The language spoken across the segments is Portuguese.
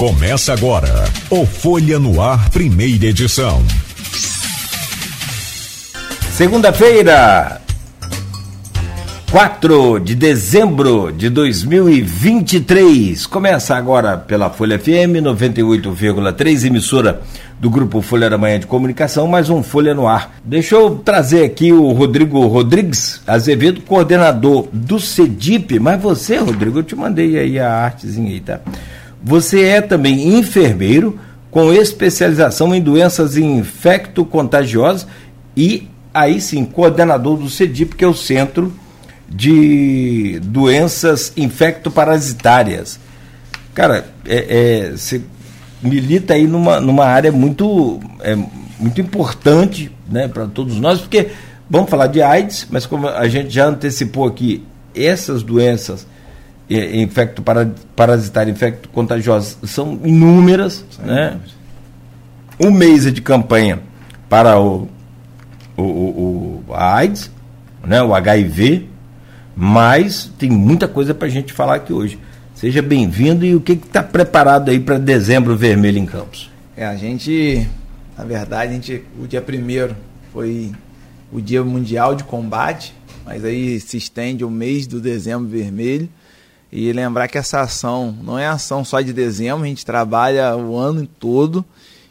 Começa agora o Folha no Ar, primeira edição. Segunda-feira, 4 de dezembro de 2023. Começa agora pela Folha FM 98,3, emissora do grupo Folha da Manhã de Comunicação, mais um Folha no Ar. Deixa eu trazer aqui o Rodrigo Rodrigues Azevedo, coordenador do CEDIP. Mas você, Rodrigo, eu te mandei aí a artezinha aí, tá? Você é também enfermeiro com especialização em doenças infecto-contagiosas e aí sim, coordenador do CEDIP, que é o Centro de Doenças Infecto-Parasitárias. Cara, é, é, você milita aí numa, numa área muito, é, muito importante né, para todos nós, porque vamos falar de AIDS, mas como a gente já antecipou aqui, essas doenças infecto parasitário, infecto contagioso são inúmeras, Sim. né? Um mês de campanha para o, o, o, o a AIDS, né? O HIV, mas tem muita coisa para a gente falar aqui hoje. Seja bem-vindo e o que está preparado aí para dezembro vermelho em Campos? É, a gente, na verdade, a gente, o dia primeiro foi o dia mundial de combate, mas aí se estende o mês do dezembro vermelho e lembrar que essa ação não é ação só de dezembro, a gente trabalha o ano todo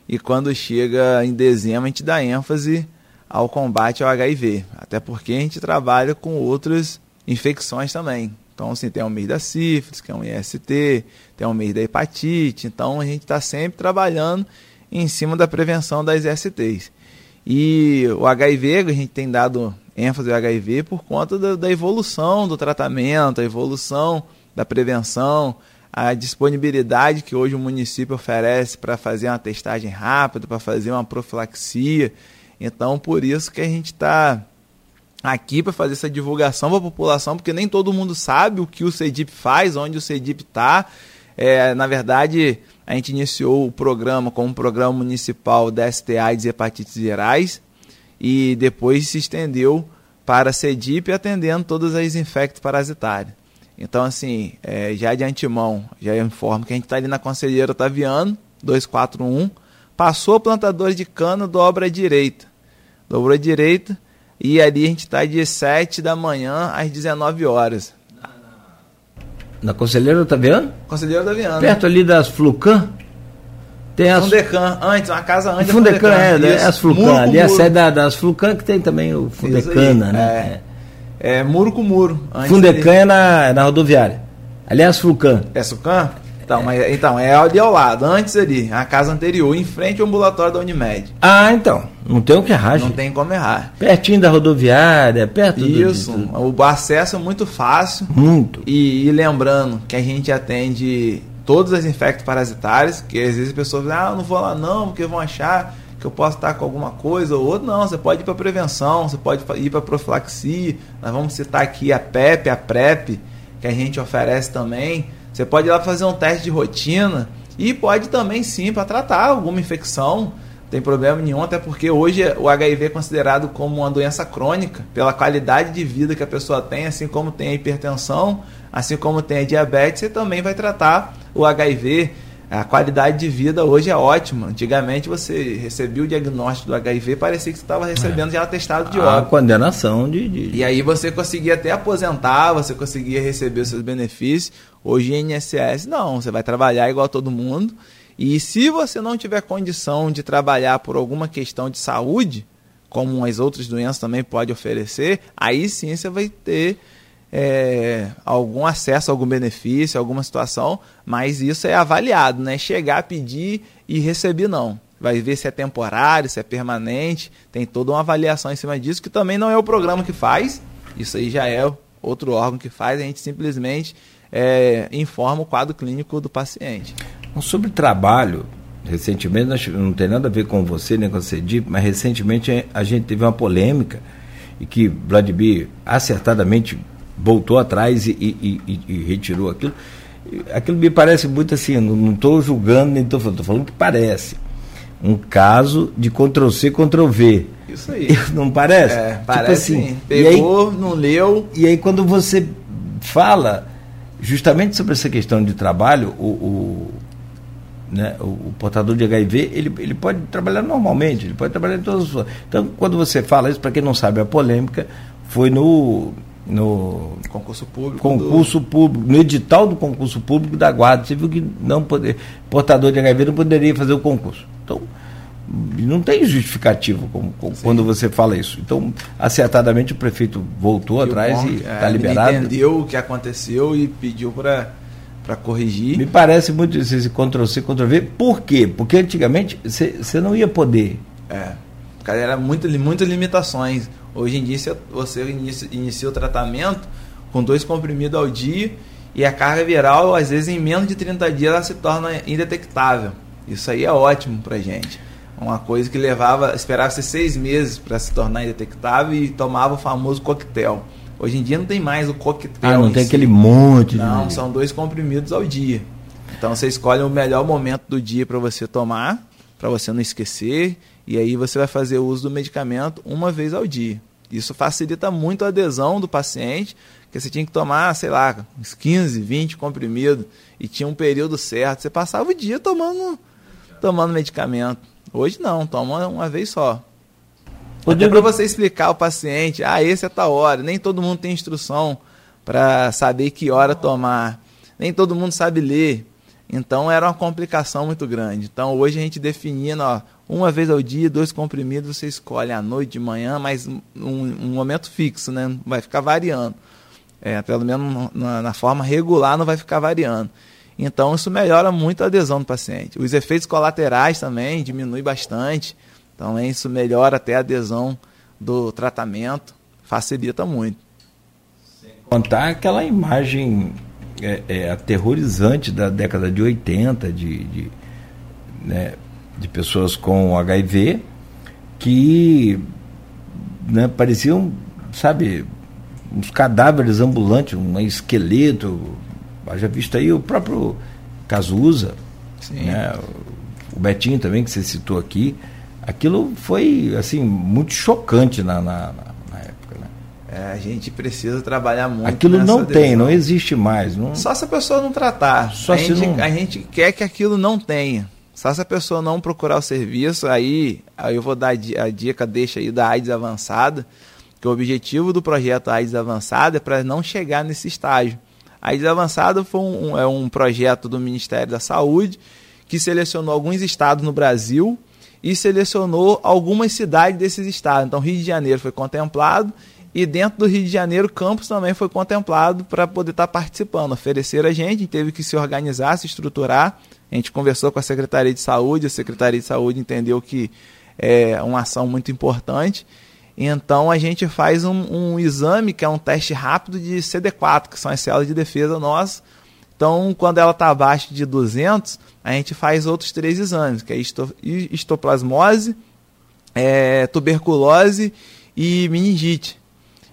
e quando chega em dezembro a gente dá ênfase ao combate ao HIV. Até porque a gente trabalha com outras infecções também. Então, assim, tem o mês da sífilis, que é um IST, tem o mês da hepatite. Então, a gente está sempre trabalhando em cima da prevenção das ISTs. E o HIV, a gente tem dado ênfase ao HIV por conta da, da evolução do tratamento, a evolução da prevenção, a disponibilidade que hoje o município oferece para fazer uma testagem rápida, para fazer uma profilaxia. Então, por isso que a gente está aqui para fazer essa divulgação para a população, porque nem todo mundo sabe o que o CEDIP faz, onde o CEDIP está. É, na verdade, a gente iniciou o programa como um programa municipal da STA e hepatites virais e depois se estendeu para a CEDIP atendendo todas as infectos parasitárias. Então, assim, é, já de antemão, já informo que a gente está ali na Conselheira Otaviano, 241, passou plantador de cana, dobra à direita. Dobrou à direita e ali a gente está de 7 da manhã às 19 horas. Na Conselheira Otaviano? Conselheira Otaviano. Perto ali das Flucan? Tem as... Fundecan, antes, uma casa antes Fundecan, é, é, é as Flucan. Ali é a sede da, das Flucan que tem também o Fundecana, né? É é, muro com muro. Fundecan é na, na rodoviária. Aliás, Fulcan. É Sucan? Então, mas, então, é ali ao lado, antes ali, a casa anterior, em frente ao ambulatório da Unimed. Ah, então. Não tem o que errar, Não tem como errar. Pertinho da rodoviária, perto Isso, do, do... o acesso é muito fácil. Muito. E, e, lembrando que a gente atende todas as infectos parasitárias, que às vezes as pessoas dizem, ah, não vou lá não, porque vão achar que eu posso estar com alguma coisa ou outra. Não, você pode ir para prevenção, você pode ir para profilaxia. Nós vamos citar aqui a PEP, a PrEP, que a gente oferece também. Você pode ir lá fazer um teste de rotina e pode também sim para tratar alguma infecção. Não tem problema nenhum, até porque hoje o HIV é considerado como uma doença crônica, pela qualidade de vida que a pessoa tem, assim como tem a hipertensão, assim como tem a diabetes, você também vai tratar o HIV a qualidade de vida hoje é ótima. Antigamente você recebia o diagnóstico do HIV, parecia que você estava recebendo é. já atestado de óbito. A condenação de, de, E aí você conseguia até aposentar, você conseguia receber os seus benefícios. Hoje em INSS não, você vai trabalhar igual a todo mundo. E se você não tiver condição de trabalhar por alguma questão de saúde, como as outras doenças também pode oferecer, aí sim você vai ter é, algum acesso, algum benefício, alguma situação, mas isso é avaliado, né? Chegar, pedir e receber não. Vai ver se é temporário, se é permanente, tem toda uma avaliação em cima disso, que também não é o programa que faz, isso aí já é outro órgão que faz, a gente simplesmente é, informa o quadro clínico do paciente. Sobre trabalho, recentemente, não tem nada a ver com você nem com a CEDIP, mas recentemente a gente teve uma polêmica e que Vladimir acertadamente voltou atrás e, e, e, e, retirou aquilo. Aquilo me parece muito assim, não estou julgando, nem estou falando, estou falando que parece. Um caso de Ctrl-C, Ctrl-V. Isso aí. Não parece? É, tipo parece assim, sim. Pegou, aí, não leu. E aí quando você fala justamente sobre essa questão de trabalho, o, o, né, o, o, portador de HIV, ele, ele pode trabalhar normalmente, ele pode trabalhar em todas as. Então, quando você fala isso, para quem não sabe, a polêmica foi no. No concurso público. Concurso do... público, no edital do concurso público da Guarda Civil, que não poder, portador de HIV não poderia fazer o concurso. Então, não tem justificativo como, como quando você fala isso. Então, acertadamente, o prefeito voltou e atrás e está é, liberado. entendeu o que aconteceu e pediu para para corrigir. Me parece muito esse Ctrl-C, Ctrl-V. Por quê? Porque antigamente você não ia poder. É. Cara, era muito, muitas limitações. Hoje em dia você inicia, inicia o tratamento com dois comprimidos ao dia e a carga viral, às vezes, em menos de 30 dias, ela se torna indetectável. Isso aí é ótimo pra gente. Uma coisa que levava, esperava-se seis meses para se tornar indetectável e tomava o famoso coquetel. Hoje em dia não tem mais o coquetel. Ah, não tem si. aquele monte. Não, de... são dois comprimidos ao dia. Então você escolhe o melhor momento do dia para você tomar, para você não esquecer, e aí você vai fazer o uso do medicamento uma vez ao dia. Isso facilita muito a adesão do paciente, que você tinha que tomar, sei lá, uns 15, 20 comprimidos, e tinha um período certo. Você passava o dia tomando, tomando medicamento. Hoje não, toma uma vez só. Até para você explicar ao paciente, ah, esse é tal hora. Nem todo mundo tem instrução para saber que hora tomar. Nem todo mundo sabe ler. Então era uma complicação muito grande. Então hoje a gente definindo, ó, uma vez ao dia, dois comprimidos, você escolhe à noite, de manhã, mas um, um momento fixo, né? Vai ficar variando. É, pelo menos na, na, forma regular não vai ficar variando. Então isso melhora muito a adesão do paciente. Os efeitos colaterais também diminuem bastante. Então isso melhora até a adesão do tratamento, facilita muito. Sem contar aquela imagem é, é, aterrorizante da década de 80 de, de, né, de pessoas com HIV que né, pareciam, sabe, uns cadáveres ambulantes, um esqueleto. Já visto aí o próprio Cazuza, né, o Betinho também, que você citou aqui aquilo foi assim muito chocante na, na? É, a gente precisa trabalhar muito. Aquilo não adesão. tem, não existe mais. Não... Só se a pessoa não tratar. Só a, se gente, não... a gente quer que aquilo não tenha. Só se a pessoa não procurar o serviço, aí, aí eu vou dar a dica, deixa aí da AIDS avançada, que o objetivo do projeto AIDS avançada é para não chegar nesse estágio. A AIDS avançada foi um, é um projeto do Ministério da Saúde que selecionou alguns estados no Brasil e selecionou algumas cidades desses estados. Então, Rio de Janeiro foi contemplado e dentro do Rio de Janeiro, Campos também foi contemplado para poder estar tá participando. Oferecer a gente, teve que se organizar, se estruturar. A gente conversou com a Secretaria de Saúde, a Secretaria de Saúde entendeu que é uma ação muito importante. Então a gente faz um, um exame que é um teste rápido de CD4, que são as células de defesa nossas. Então, quando ela está abaixo de 200, a gente faz outros três exames, que é histoplasmose, é, tuberculose e meningite.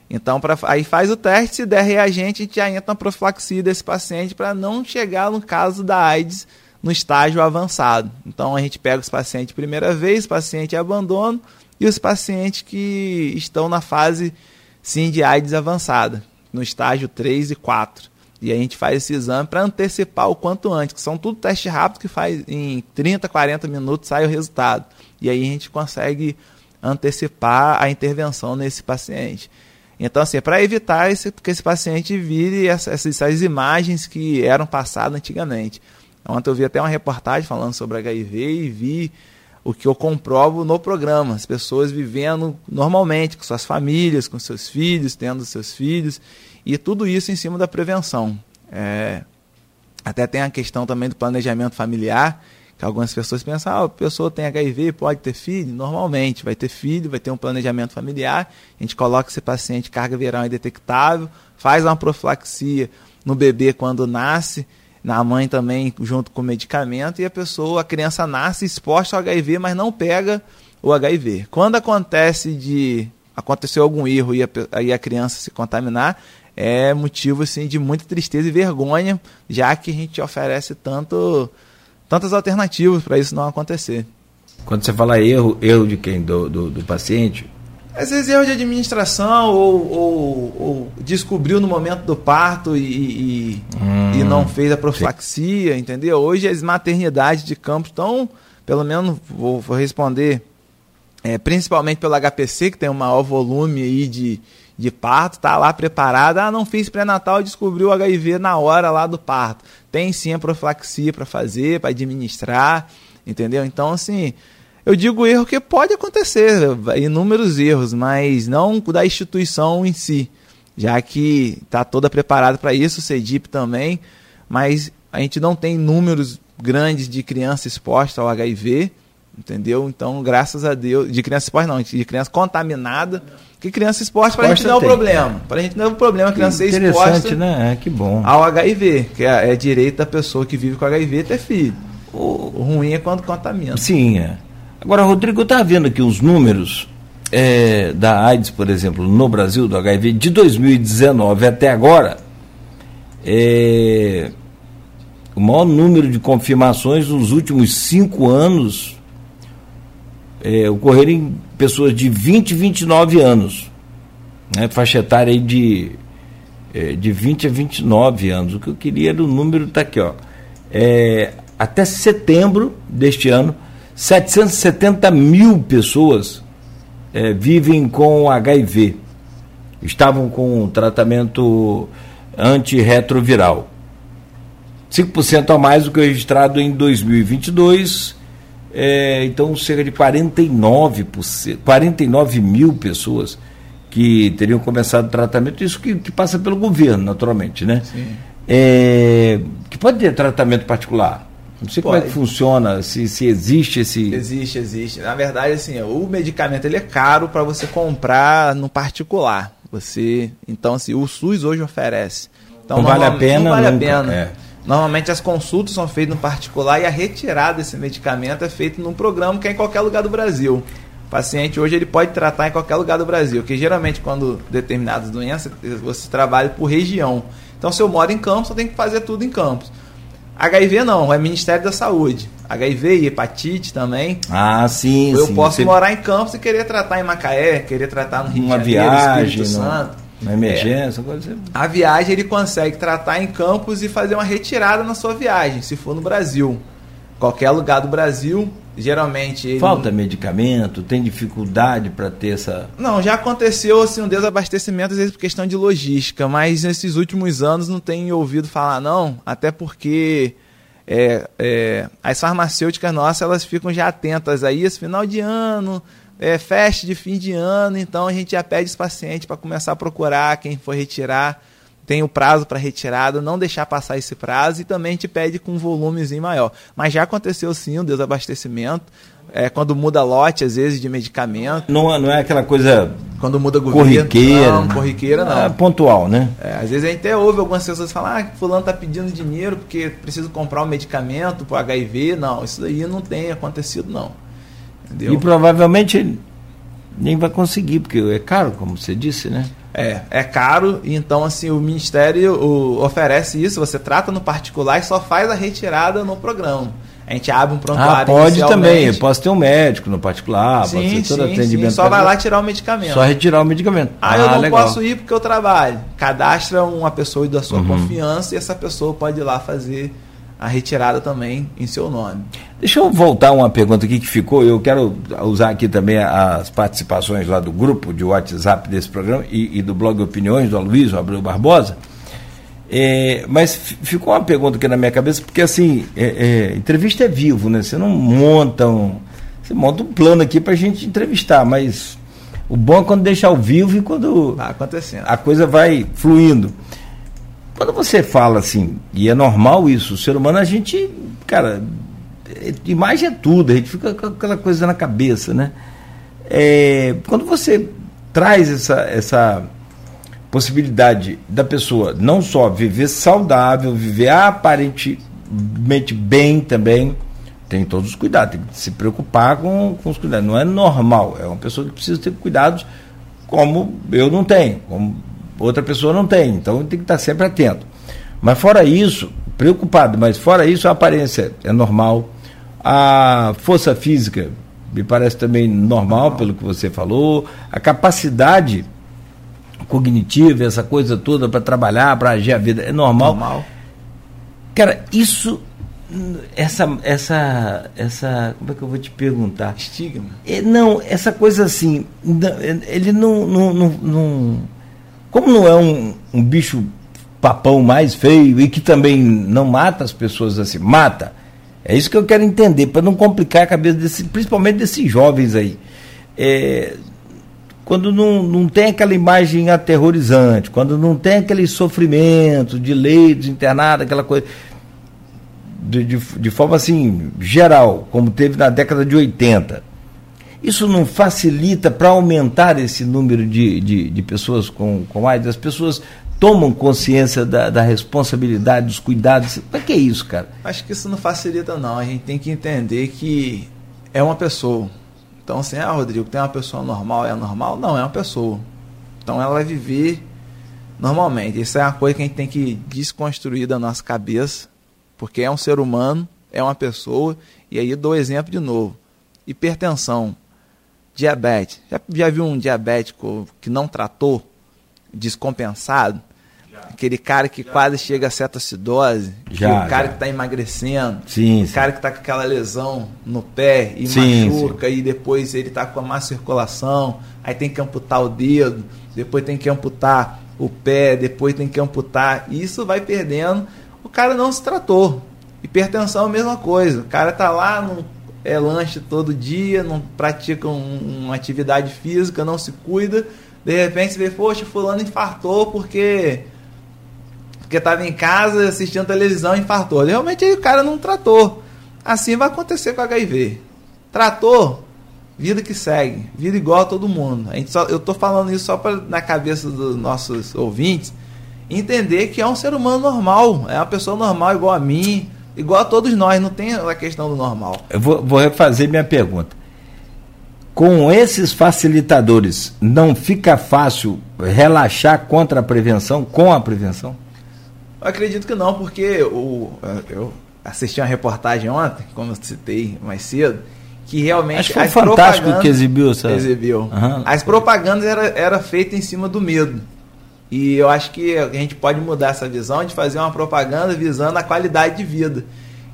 Então, pra, aí faz o teste, se der reagente, a gente já entra na profilaxia desse paciente para não chegar no caso da AIDS no estágio avançado. Então, a gente pega os pacientes primeira vez, paciente abandono e os pacientes que estão na fase sim de AIDS avançada, no estágio 3 e 4. E a gente faz esse exame para antecipar o quanto antes, que são tudo teste rápido que faz em 30, 40 minutos sai o resultado. E aí a gente consegue antecipar a intervenção nesse paciente. Então, assim, é para evitar esse, que esse paciente vire essas, essas imagens que eram passadas antigamente. Ontem eu vi até uma reportagem falando sobre HIV e vi o que eu comprovo no programa. As pessoas vivendo normalmente, com suas famílias, com seus filhos, tendo seus filhos. E tudo isso em cima da prevenção. É, até tem a questão também do planejamento familiar, que algumas pessoas pensam, ah, a pessoa tem HIV, pode ter filho? Normalmente, vai ter filho, vai ter um planejamento familiar, a gente coloca esse paciente carga viral indetectável, faz uma profilaxia no bebê quando nasce, na mãe também, junto com o medicamento, e a pessoa, a criança nasce exposta ao HIV, mas não pega o HIV. Quando acontece de aconteceu algum erro e a, e a criança se contaminar, é motivo assim, de muita tristeza e vergonha, já que a gente oferece tanto, tantas alternativas para isso não acontecer. Quando você fala erro, erro de quem? Do, do, do paciente? Às vezes erro de administração ou, ou, ou descobriu no momento do parto e, e, hum, e não fez a profilaxia, sim. entendeu? Hoje as maternidades de campo estão, pelo menos vou, vou responder, é, principalmente pelo HPC, que tem um maior volume aí de, de parto, tá lá preparada. Ah, não fiz pré-natal e descobriu o HIV na hora lá do parto. Tem sim a profilaxia para fazer, para administrar, entendeu? Então, assim, eu digo erro que pode acontecer, inúmeros erros, mas não da instituição em si, já que está toda preparada para isso, o CEDIP também, mas a gente não tem números grandes de criança exposta ao HIV, entendeu? Então, graças a Deus, de criança exposta não, de criança contaminada, que criança exposta para a gente não é o problema. Para a gente não é o problema criança ser exposta né? É, que bom. ao HIV, que é, é direito da pessoa que vive com HIV ter filho. O, o ruim é quando contamina. Sim, é. Agora, Rodrigo, eu estava vendo aqui os números é, da AIDS, por exemplo, no Brasil, do HIV, de 2019 até agora, é, o maior número de confirmações nos últimos cinco anos é, ocorreram em pessoas de 20 e 29 anos, né, faixa etária aí de, é, de 20 a 29 anos. O que eu queria era o número, está aqui, ó. É, até setembro deste ano, 770 mil pessoas é, vivem com HIV. Estavam com tratamento antirretroviral. 5% a mais do que registrado em 2022. É, então, cerca de 49%, 49 mil pessoas que teriam começado o tratamento. Isso que, que passa pelo governo, naturalmente, né? É, que pode ter tratamento particular não sei Pode. como é que funciona, se, se existe esse. Existe, existe. Na verdade, assim, o medicamento ele é caro para você comprar no particular. Você, então, assim, o SUS hoje oferece. Então, não vale a pena. Não vale nunca. a pena. É. Normalmente as consultas são feitas no particular e a retirada desse medicamento é feita num programa que é em qualquer lugar do Brasil. O paciente hoje ele pode tratar em qualquer lugar do Brasil, que geralmente quando determinadas doenças você trabalha por região. Então se eu moro em Campos, eu tenho que fazer tudo em Campos. HIV não, é Ministério da Saúde. HIV e hepatite também. Ah, sim, Eu sim. posso Você... morar em Campos e querer tratar em Macaé, querer tratar no Rio Uma de Janeiro, viagem, Espírito Santo. Uma emergência, é. A viagem ele consegue tratar em Campos e fazer uma retirada na sua viagem, se for no Brasil. Qualquer lugar do Brasil, geralmente. Ele... Falta medicamento, tem dificuldade para ter essa. Não, já aconteceu assim um desabastecimento, às vezes por questão de logística, mas nesses últimos anos não tenho ouvido falar, não, até porque. É, é, as farmacêuticas nossas elas ficam já atentas a isso, final de ano, é, festa de fim de ano, então a gente já pede os pacientes para começar a procurar quem for retirar tem o prazo para retirada, não deixar passar esse prazo e também te pede com um volumezinho maior. Mas já aconteceu sim o desabastecimento, é, quando muda lote, às vezes, de medicamento. Não, não é aquela coisa. Quando muda governo. Corriqueira. Não, corriqueira não. É pontual, né? É, às vezes a gente até ouve algumas pessoas falar ah, fulano está pedindo dinheiro porque precisa comprar um medicamento para HIV. Não, isso daí não tem acontecido, não. Entendeu? E provavelmente nem vai conseguir, porque é caro, como você disse, né? É, é caro, então assim, o Ministério o, oferece isso, você trata no particular e só faz a retirada no programa. A gente abre um prontuário Ah, pode também, posso ter um médico no particular, sim, pode ter todo sim, atendimento. Sim, só vai lá tirar o medicamento. Só retirar o medicamento. Ah, ah eu não legal. posso ir porque eu trabalho. Cadastra uma pessoa da sua uhum. confiança e essa pessoa pode ir lá fazer a retirada também em seu nome. Deixa eu voltar uma pergunta aqui que ficou. Eu quero usar aqui também as participações lá do grupo de WhatsApp desse programa e, e do blog Opiniões do Aloysio Abreu Barbosa. É, mas ficou uma pergunta aqui na minha cabeça, porque assim, é, é, entrevista é vivo, né? Você não monta um. Você monta um plano aqui para a gente entrevistar, mas o bom é quando deixa ao vivo e quando tá acontecendo. a coisa vai fluindo. Quando você fala assim, e é normal isso, o ser humano, a gente, cara, imagem é tudo, a gente fica com aquela coisa na cabeça, né? É, quando você traz essa, essa possibilidade da pessoa não só viver saudável, viver aparentemente bem também, tem todos os cuidados, tem que se preocupar com, com os cuidados. Não é normal, é uma pessoa que precisa ter cuidados como eu não tenho, como outra pessoa não tem. Então tem que estar sempre atento. Mas fora isso, preocupado, mas fora isso, a aparência é normal, a força física me parece também normal, pelo que você falou. A capacidade cognitiva, essa coisa toda para trabalhar, para agir a vida, é normal. normal. Cara, isso essa essa essa como é que eu vou te perguntar estigma é, não essa coisa assim ele não, não, não, não como não é um, um bicho papão mais feio e que também não mata as pessoas assim mata é isso que eu quero entender para não complicar a cabeça desse principalmente desses jovens aí é, quando não, não tem aquela imagem aterrorizante, quando não tem aquele sofrimento de leitos, internado, aquela coisa. De, de, de, forma assim, geral, como teve na década de 80. Isso não facilita para aumentar esse número de, de, de, pessoas com, com AIDS? As pessoas tomam consciência da, da responsabilidade, dos cuidados. Para que é isso, cara? Acho que isso não facilita, não. A gente tem que entender que é uma pessoa então, assim, ah, Rodrigo, tem uma pessoa normal, é normal? Não, é uma pessoa. Então, ela vai viver normalmente. Isso é uma coisa que a gente tem que desconstruir da nossa cabeça, porque é um ser humano, é uma pessoa, e aí dou exemplo de novo. Hipertensão, diabetes. Já, já viu um diabético que não tratou, descompensado? Aquele cara que quase chega a cetoacidose, já, o cara já. que está emagrecendo, sim, o cara que está com aquela lesão no pé e sim, machuca, sim. e depois ele está com a má circulação, aí tem que amputar o dedo, depois tem que amputar o pé, depois tem que amputar. E isso vai perdendo. O cara não se tratou. Hipertensão é a mesma coisa. O cara tá lá, não é lanche todo dia, não pratica um, uma atividade física, não se cuida. De repente você vê, poxa, fulano infartou porque porque estava em casa assistindo televisão e infartou. Realmente o cara não tratou. Assim vai acontecer com HIV. Tratou, vida que segue, vida igual a todo mundo. A gente só, eu estou falando isso só para na cabeça dos nossos ouvintes entender que é um ser humano normal, é uma pessoa normal igual a mim, igual a todos nós, não tem a questão do normal. Eu vou, vou refazer minha pergunta. Com esses facilitadores, não fica fácil relaxar contra a prevenção, com a prevenção? Eu acredito que não, porque o, eu assisti uma reportagem ontem, como eu citei mais cedo, que realmente Acho que foi fantástico que exibiu essa... exibiu. Uhum. As propagandas era, era feita em cima do medo. E eu acho que a gente pode mudar essa visão de fazer uma propaganda visando a qualidade de vida.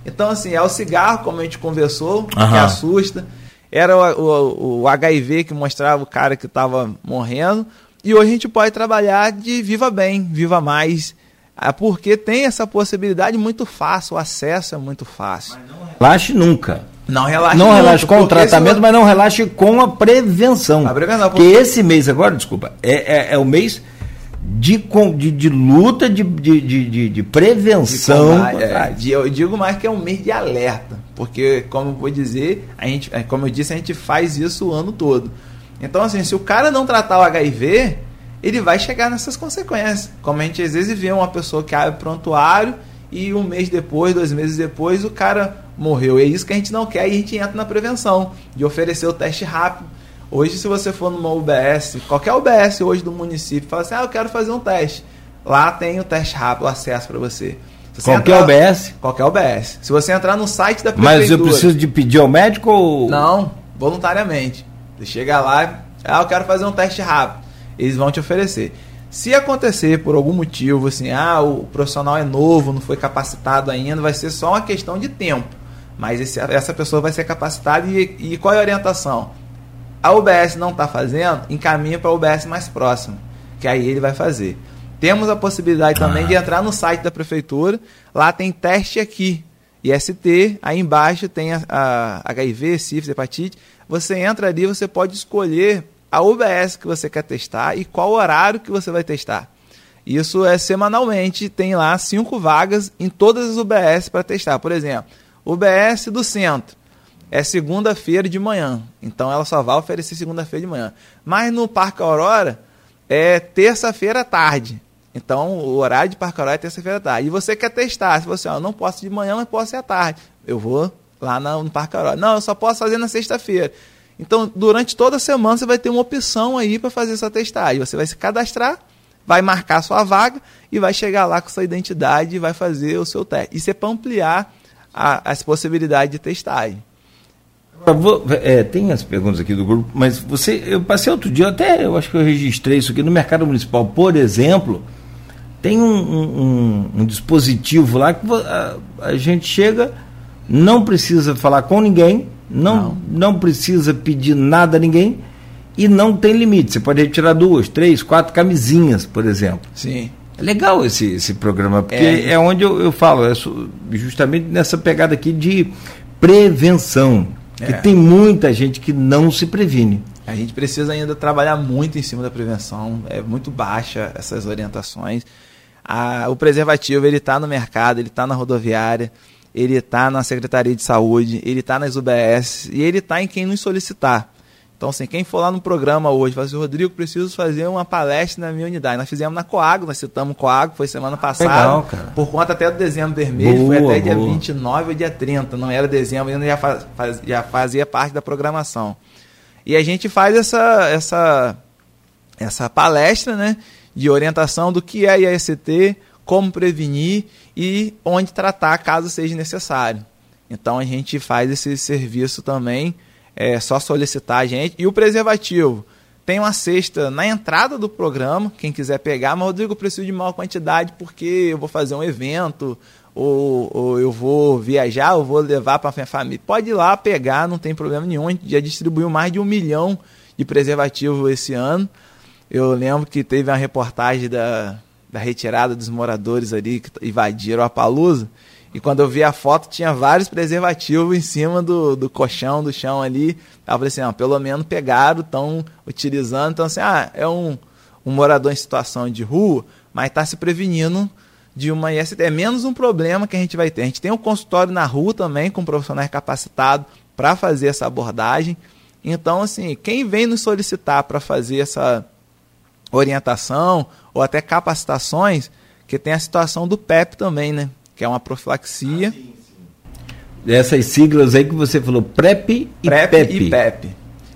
Então, assim, é o cigarro, como a gente conversou, uhum. que assusta. Era o, o, o HIV que mostrava o cara que estava morrendo. E hoje a gente pode trabalhar de viva bem, viva mais, ah, porque tem essa possibilidade muito fácil, o acesso é muito fácil. relaxe nunca. Não relaxe Não relaxe com o tratamento, mas não relaxe com a prevenção. A prevenção porque... Porque esse mês agora, desculpa, é, é, é o mês de, de, de luta, de, de, de, de prevenção. De é, eu digo mais que é um mês de alerta. Porque, como eu vou dizer, a gente, é, como eu disse, a gente faz isso o ano todo. Então, assim, se o cara não tratar o HIV, ele vai chegar nessas consequências. Como a gente às vezes vê uma pessoa que abre prontuário e um mês depois, dois meses depois, o cara morreu. E é isso que a gente não quer e a gente entra na prevenção, de oferecer o teste rápido. Hoje, se você for numa UBS, qualquer UBS hoje do município, fala assim: ah, eu quero fazer um teste. Lá tem o teste rápido, o acesso para você. você qualquer entrar, UBS? Qualquer UBS. Se você entrar no site da prefeitura... Mas eu preciso de pedir ao médico ou... Não, voluntariamente. Você chega lá, ah, eu quero fazer um teste rápido eles vão te oferecer. Se acontecer por algum motivo, assim, ah, o profissional é novo, não foi capacitado ainda, vai ser só uma questão de tempo. Mas esse, essa pessoa vai ser capacitada e, e qual é a orientação? A UBS não está fazendo, encaminha para a UBS mais próxima, que aí ele vai fazer. Temos a possibilidade também de entrar no site da prefeitura, lá tem teste aqui, IST, aí embaixo tem a, a HIV, sífilis, hepatite. Você entra ali, você pode escolher a UBS que você quer testar e qual horário que você vai testar. Isso é semanalmente, tem lá cinco vagas em todas as UBS para testar. Por exemplo, UBS do centro é segunda-feira de manhã, então ela só vai oferecer segunda-feira de manhã. Mas no Parque Aurora é terça-feira à tarde. Então o horário de Parque Aurora é terça-feira à tarde. E você quer testar, se você, ó, não posso de manhã, mas posso ir à tarde. Eu vou lá no Parque Aurora. Não, eu só posso fazer na sexta-feira. Então, durante toda a semana você vai ter uma opção aí para fazer essa testagem. Você vai se cadastrar, vai marcar sua vaga e vai chegar lá com sua identidade e vai fazer o seu teste. Isso é para ampliar a, as possibilidades de testagem. É, tem as perguntas aqui do grupo, mas você, eu passei outro dia, até eu acho que eu registrei isso aqui no mercado municipal, por exemplo, tem um, um, um dispositivo lá que a, a, gente chega, não precisa falar com ninguém, não, não, não precisa pedir nada a ninguém e não tem limite. Você pode retirar duas, três, quatro camisinhas, por exemplo. Sim. É legal esse, esse programa, porque é, é onde eu, eu falo, é justamente nessa pegada aqui de prevenção. É. Que tem muita gente que não se previne. A gente precisa ainda trabalhar muito em cima da prevenção, é muito baixa essas orientações. A, o preservativo ele está no mercado, ele está na rodoviária, ele está na Secretaria de Saúde, ele está nas UBS e ele está em quem nos solicitar. Então, assim, quem for lá no programa hoje, fala assim, Rodrigo, preciso fazer uma palestra na minha unidade. Nós fizemos na Coago, nós citamos Coago, foi semana passada. Legal, cara. Por conta até do dezembro vermelho, boa, foi até boa. dia 29 ou dia 30, não era dezembro, ainda já, faz, já fazia parte da programação. E a gente faz essa, essa, essa palestra, né, de orientação do que é IST, como prevenir e onde tratar caso seja necessário. Então a gente faz esse serviço também é só solicitar a gente. E o preservativo. Tem uma cesta na entrada do programa, quem quiser pegar, mas Rodrigo, eu preciso de maior quantidade porque eu vou fazer um evento, ou, ou eu vou viajar, ou vou levar para a minha família. Pode ir lá pegar, não tem problema nenhum. A gente já distribuiu mais de um milhão de preservativos esse ano. Eu lembro que teve uma reportagem da, da retirada dos moradores ali que invadiram a Palusa. E quando eu vi a foto, tinha vários preservativos em cima do, do colchão, do chão ali. Eu falei assim, ó, pelo menos pegaram, estão utilizando. Então, assim, ah, é um, um morador em situação de rua, mas está se prevenindo de uma IST. É menos um problema que a gente vai ter. A gente tem um consultório na rua também, com profissionais capacitados para fazer essa abordagem. Então, assim, quem vem nos solicitar para fazer essa orientação ou até capacitações, que tem a situação do PEP também, né? Que é uma profilaxia. Ah, sim, sim. Essas siglas aí que você falou, PrEP e PrEP PEP. E PEP.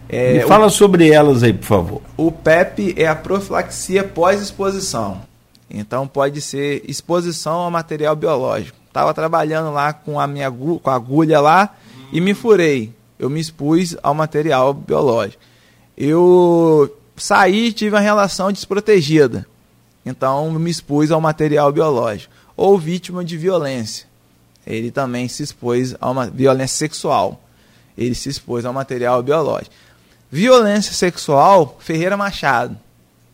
É, Me fala o, sobre elas aí, por favor. O PEP é a profilaxia pós-exposição. Então pode ser exposição ao material biológico. Estava trabalhando lá com a minha com a agulha lá hum. e me furei. Eu me expus ao material biológico. Eu saí e tive uma relação desprotegida. Então me expus ao material biológico ou vítima de violência. Ele também se expôs a uma violência sexual. Ele se expôs ao material biológico. Violência sexual, Ferreira Machado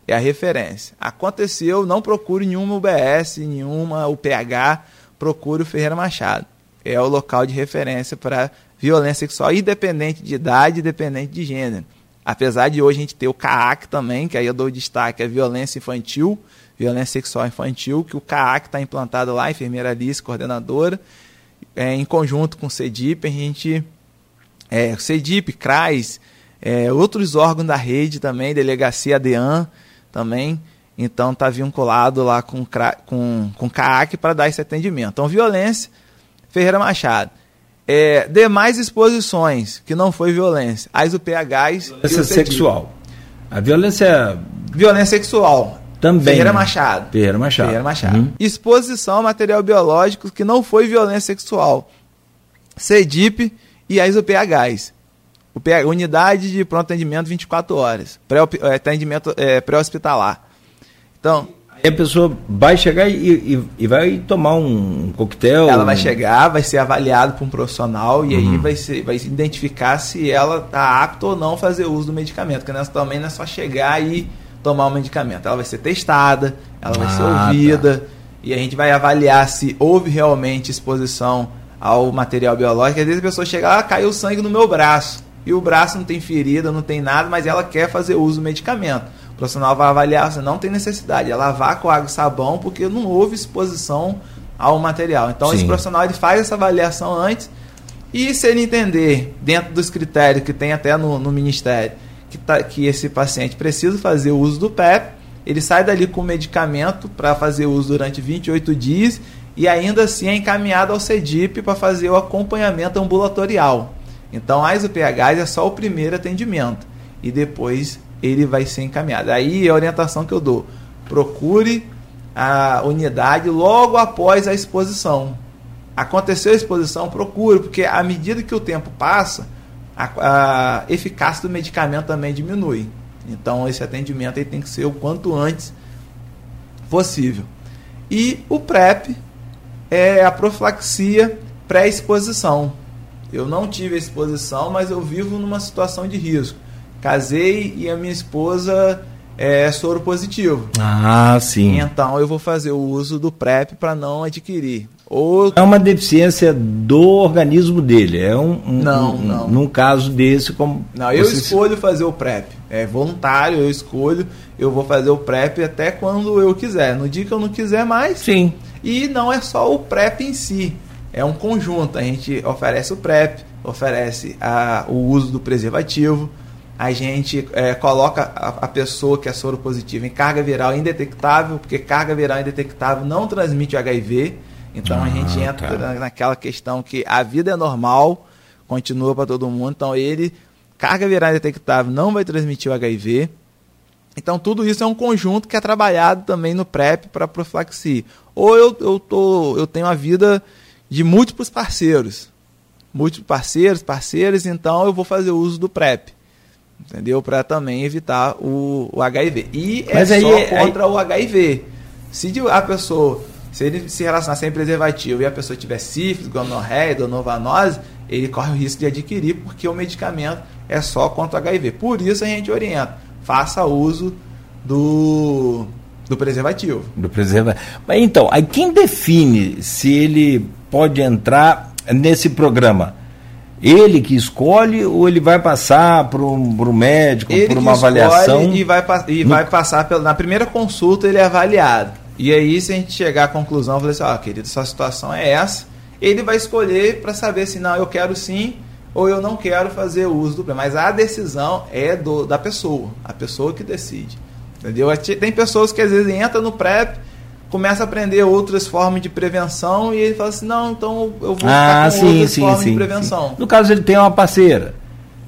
é a referência. Aconteceu, não procure nenhuma UBS, nenhuma UPH, procure o Ferreira Machado. É o local de referência para violência sexual, independente de idade, independente de gênero. Apesar de hoje a gente ter o CAAC também, que aí eu dou destaque a violência infantil, violência sexual infantil, que o CAAC está implantado lá, enfermeira Alice, coordenadora, é, em conjunto com o CEDIP, a gente, é, CEDIP, CRAS, é, outros órgãos da rede também, delegacia ADEAN também, então está vinculado lá com, com, com CAAC para dar esse atendimento. Então, violência, Ferreira Machado. É, demais exposições, que não foi violência, as UPHs... Violência sexual. A violência... Violência sexual. Também. Ferreira Machado. Ferreira Machado. Ferreira Machado. Uhum. Exposição a material biológico que não foi violência sexual. CEDIP e as UPHs. UPH, unidade de pronto atendimento 24 horas. Pré é, atendimento é, pré-hospitalar. Então. Aí a pessoa vai chegar e, e, e, vai tomar um coquetel. Ela vai chegar, vai ser avaliada por um profissional e uhum. aí vai, ser, vai identificar se ela está apta ou não a fazer uso do medicamento. Porque também não é só chegar e tomar o medicamento. Ela vai ser testada, ela vai ser ah, ouvida tá. e a gente vai avaliar se houve realmente exposição ao material biológico. Às vezes a pessoa chega, ah, caiu sangue no meu braço. E o braço não tem ferida, não tem nada, mas ela quer fazer uso do medicamento. O profissional vai avaliar, você não tem necessidade, é lavar com água e sabão, porque não houve exposição ao material. Então Sim. esse profissional ele faz essa avaliação antes e se ele entender, dentro dos critérios que tem até no, no Ministério, que, tá, que esse paciente precisa fazer o uso do PEP, ele sai dali com o medicamento para fazer uso durante 28 dias e ainda assim é encaminhado ao CEDIP para fazer o acompanhamento ambulatorial. Então, as UPHs é só o primeiro atendimento e depois ele vai ser encaminhado. Aí é a orientação que eu dou: procure a unidade logo após a exposição. Aconteceu a exposição, procure, porque à medida que o tempo passa, a, a eficácia do medicamento também diminui. Então esse atendimento aí tem que ser o quanto antes possível. E o PrEP é a profilaxia pré-exposição. Eu não tive exposição, mas eu vivo numa situação de risco. Casei e a minha esposa é soro positivo. Ah, sim. Então eu vou fazer o uso do PrEP para não adquirir. Ou... É uma deficiência do organismo dele. É um, um não, um, não. Num caso desse, como. Não, eu escolho fazer o PrEP. É voluntário, eu escolho. Eu vou fazer o PrEP até quando eu quiser. No dia que eu não quiser mais. Sim. E não é só o PrEP em si. É um conjunto. A gente oferece o PrEP, oferece a, o uso do preservativo a gente é, coloca a, a, pessoa que é soro positivo em carga viral indetectável, porque carga viral indetectável não transmite HIV. Então ah, a gente entra tá. naquela questão que a vida é normal, continua para todo mundo. Então ele, carga viral indetectável, não vai transmitir o HIV. Então tudo isso é um conjunto que é trabalhado também no PrEP para profilaxia. Ou eu, eu, tô, eu tenho a vida de múltiplos parceiros. Múltiplos parceiros, parceiras, então eu vou fazer uso do PrEP entendeu? Para também evitar o, o HIV. E é Mas é aí, só contra aí... o HIV. Se a pessoa, se ele se relacionar sem preservativo e a pessoa tiver sífilis, gonorreia, donovanose, ele corre o risco de adquirir porque o medicamento é só contra o HIV. Por isso a gente orienta, faça uso do, do preservativo. Do preservativo. Mas então, aí quem define se ele pode entrar nesse programa? ele que escolhe ou ele vai passar para um, médico, ele por uma avaliação? E vai, e no... vai passar pela, na primeira consulta, ele é avaliado. E aí, se a gente chegar à conclusão, falar assim, ó, oh, querido, sua situação é essa, ele vai escolher para saber se não, eu quero sim ou eu não quero fazer uso do PrEP. Mas a decisão é do, da pessoa, a pessoa que decide. Entendeu? Tem pessoas que às vezes entram no PrEP começa a aprender outras formas de prevenção e ele fala assim, não, então eu vou ah, ficar com sim, outras sim, formas sim, de prevenção. No caso ele tem uma parceira.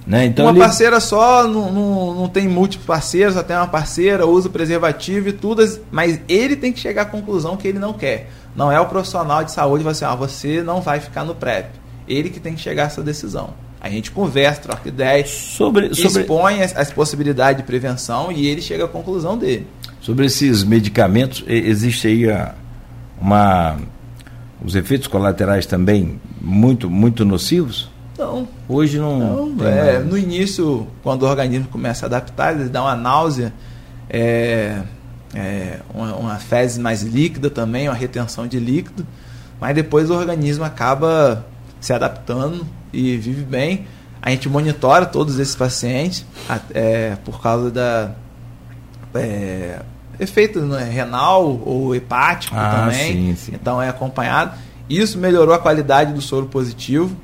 Né? Então uma ele... parceira só, não, não, não tem múltiplos parceiros, só tem uma parceira, usa preservativo e tudo, mas ele tem que chegar à conclusão que ele não quer. Não é o profissional de saúde que assim, ah, você não vai ficar no PrEP. Ele que tem que chegar a essa decisão. A gente conversa, troca ideias, sobre, sobre... expõe as, as possibilidades de prevenção e ele chega à conclusão dele. Sobre esses medicamentos, existe aí uma, os efeitos colaterais também muito, muito nocivos? Não. Hoje não. não é, no início, quando o organismo começa a adaptar, ele dá uma náusea, é, é, uma, uma fezes mais líquida também, uma retenção de líquido, mas depois o organismo acaba se adaptando e vive bem. A gente monitora todos esses pacientes é, por causa da é, efeito né, renal ou hepático ah, também. Sim, sim. Então é acompanhado. Isso melhorou a qualidade do soro positivo,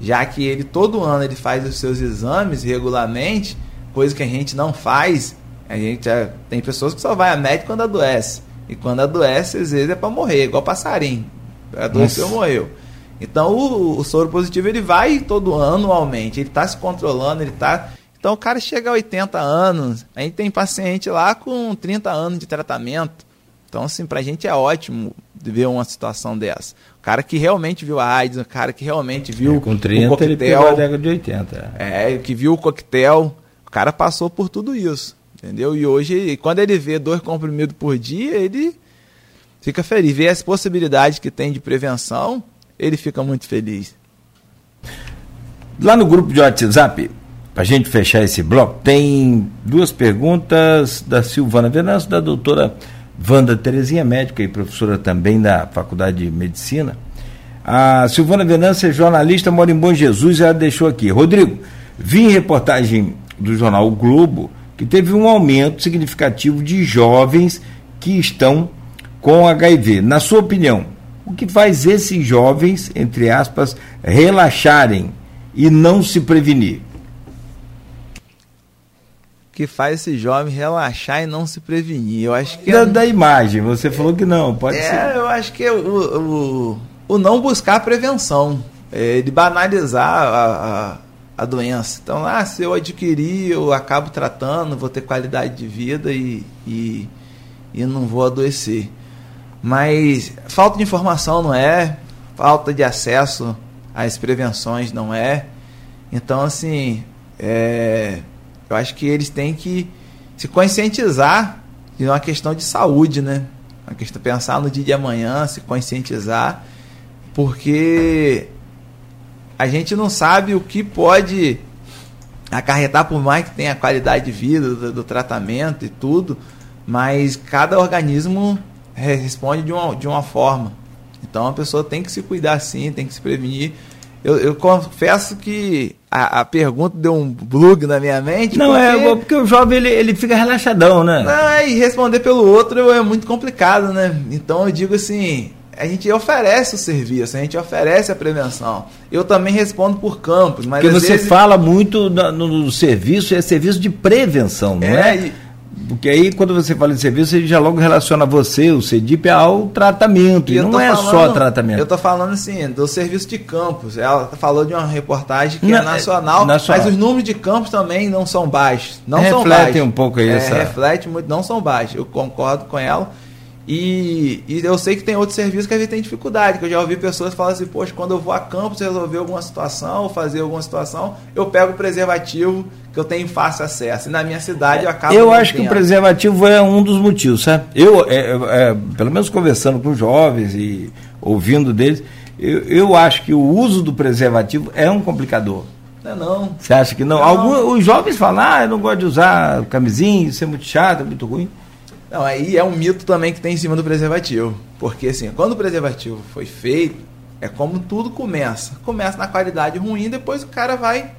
já que ele todo ano ele faz os seus exames regularmente, coisa que a gente não faz. A gente é, tem pessoas que só vai a médico quando adoece. E quando adoece, às vezes é para morrer, igual passarinho. Adoeceu, morreu. Então o, o, soro positivo ele vai todo ano anualmente, ele está se controlando, ele está então o cara chega a 80 anos, a gente tem paciente lá com 30 anos de tratamento. Então, assim, pra gente é ótimo ver uma situação dessa. O cara que realmente viu a AIDS, o cara que realmente viu é, com 30 o coquetel, ele pegou a década de 80. É, que viu o coquetel, o cara passou por tudo isso, entendeu? E hoje, quando ele vê dois comprimidos por dia, ele fica feliz. Vê as possibilidades que tem de prevenção, ele fica muito feliz. Lá no grupo de WhatsApp, para a gente fechar esse bloco, tem duas perguntas da Silvana Venâncio, da doutora Wanda Terezinha, médica e professora também da Faculdade de Medicina. A Silvana Venâncio é jornalista, mora em Bom Jesus e ela deixou aqui. Rodrigo, vi em reportagem do jornal o Globo que teve um aumento significativo de jovens que estão com HIV. Na sua opinião, o que faz esses jovens, entre aspas, relaxarem e não se prevenir? Que faz esse jovem relaxar e não se prevenir. Eu acho que da, é... da imagem, você falou que não, pode é, ser. Eu acho que é o, o, o não buscar prevenção, é, de banalizar a, a, a, doença. Então, ah, se eu adquirir, eu acabo tratando, vou ter qualidade de vida e, e, e não vou adoecer. Mas falta de informação não é, falta de acesso às prevenções não é. Então, assim, é, eu acho que eles têm que se conscientizar de uma questão de saúde, né? Uma questão pensar no dia de amanhã, se conscientizar, porque a gente não sabe o que pode acarretar por mais que tenha qualidade de vida do, do tratamento e tudo, mas cada organismo responde de uma, de uma forma. Então a pessoa tem que se cuidar sim, tem que se prevenir. Eu, eu confesso que a, a, pergunta deu um bug na minha mente. Não, é, porque... é porque o jovem ele, ele fica relaxadão, né? Não, e responder pelo outro é muito complicado, né? Então eu digo assim: a gente oferece o serviço, a gente oferece a prevenção. Eu também respondo por campos, mas. Porque você vezes... fala muito no, no, serviço, é serviço de prevenção, não é? é? E porque aí, quando você fala de serviço, ele já logo relaciona você, o CEDIP, ao tratamento. E, e não é falando, só tratamento. Eu estou falando assim, do serviço de campos. Ela falou de uma reportagem que não, é nacional, nacional, mas os números de campos também não são baixos. Não reflete são baixos. um pouco isso. É, reflete muito, não são baixos. Eu concordo com ela. E, e, eu sei que tem outros serviços que a gente tem dificuldade, que eu já ouvi pessoas falar assim, poxa, quando eu vou a campus resolver alguma situação, ou fazer alguma situação, eu pego o preservativo que eu tenho fácil acesso. E na minha cidade eu acabo. Eu acho que o preservativo é um dos motivos, sabe? Eu, é, é, pelo menos conversando com jovens e ouvindo deles, eu, eu acho que o uso do preservativo é um complicador. Não, é não. Você acha que não? não. Alguns, os jovens falam, ah, eu não gosto de usar camisinha, isso é muito chato, é muito ruim. Não, aí é um mito também que tem em cima do preservativo. Porque assim, quando o preservativo foi feito, é como tudo começa. Começa na qualidade ruim, depois o cara vai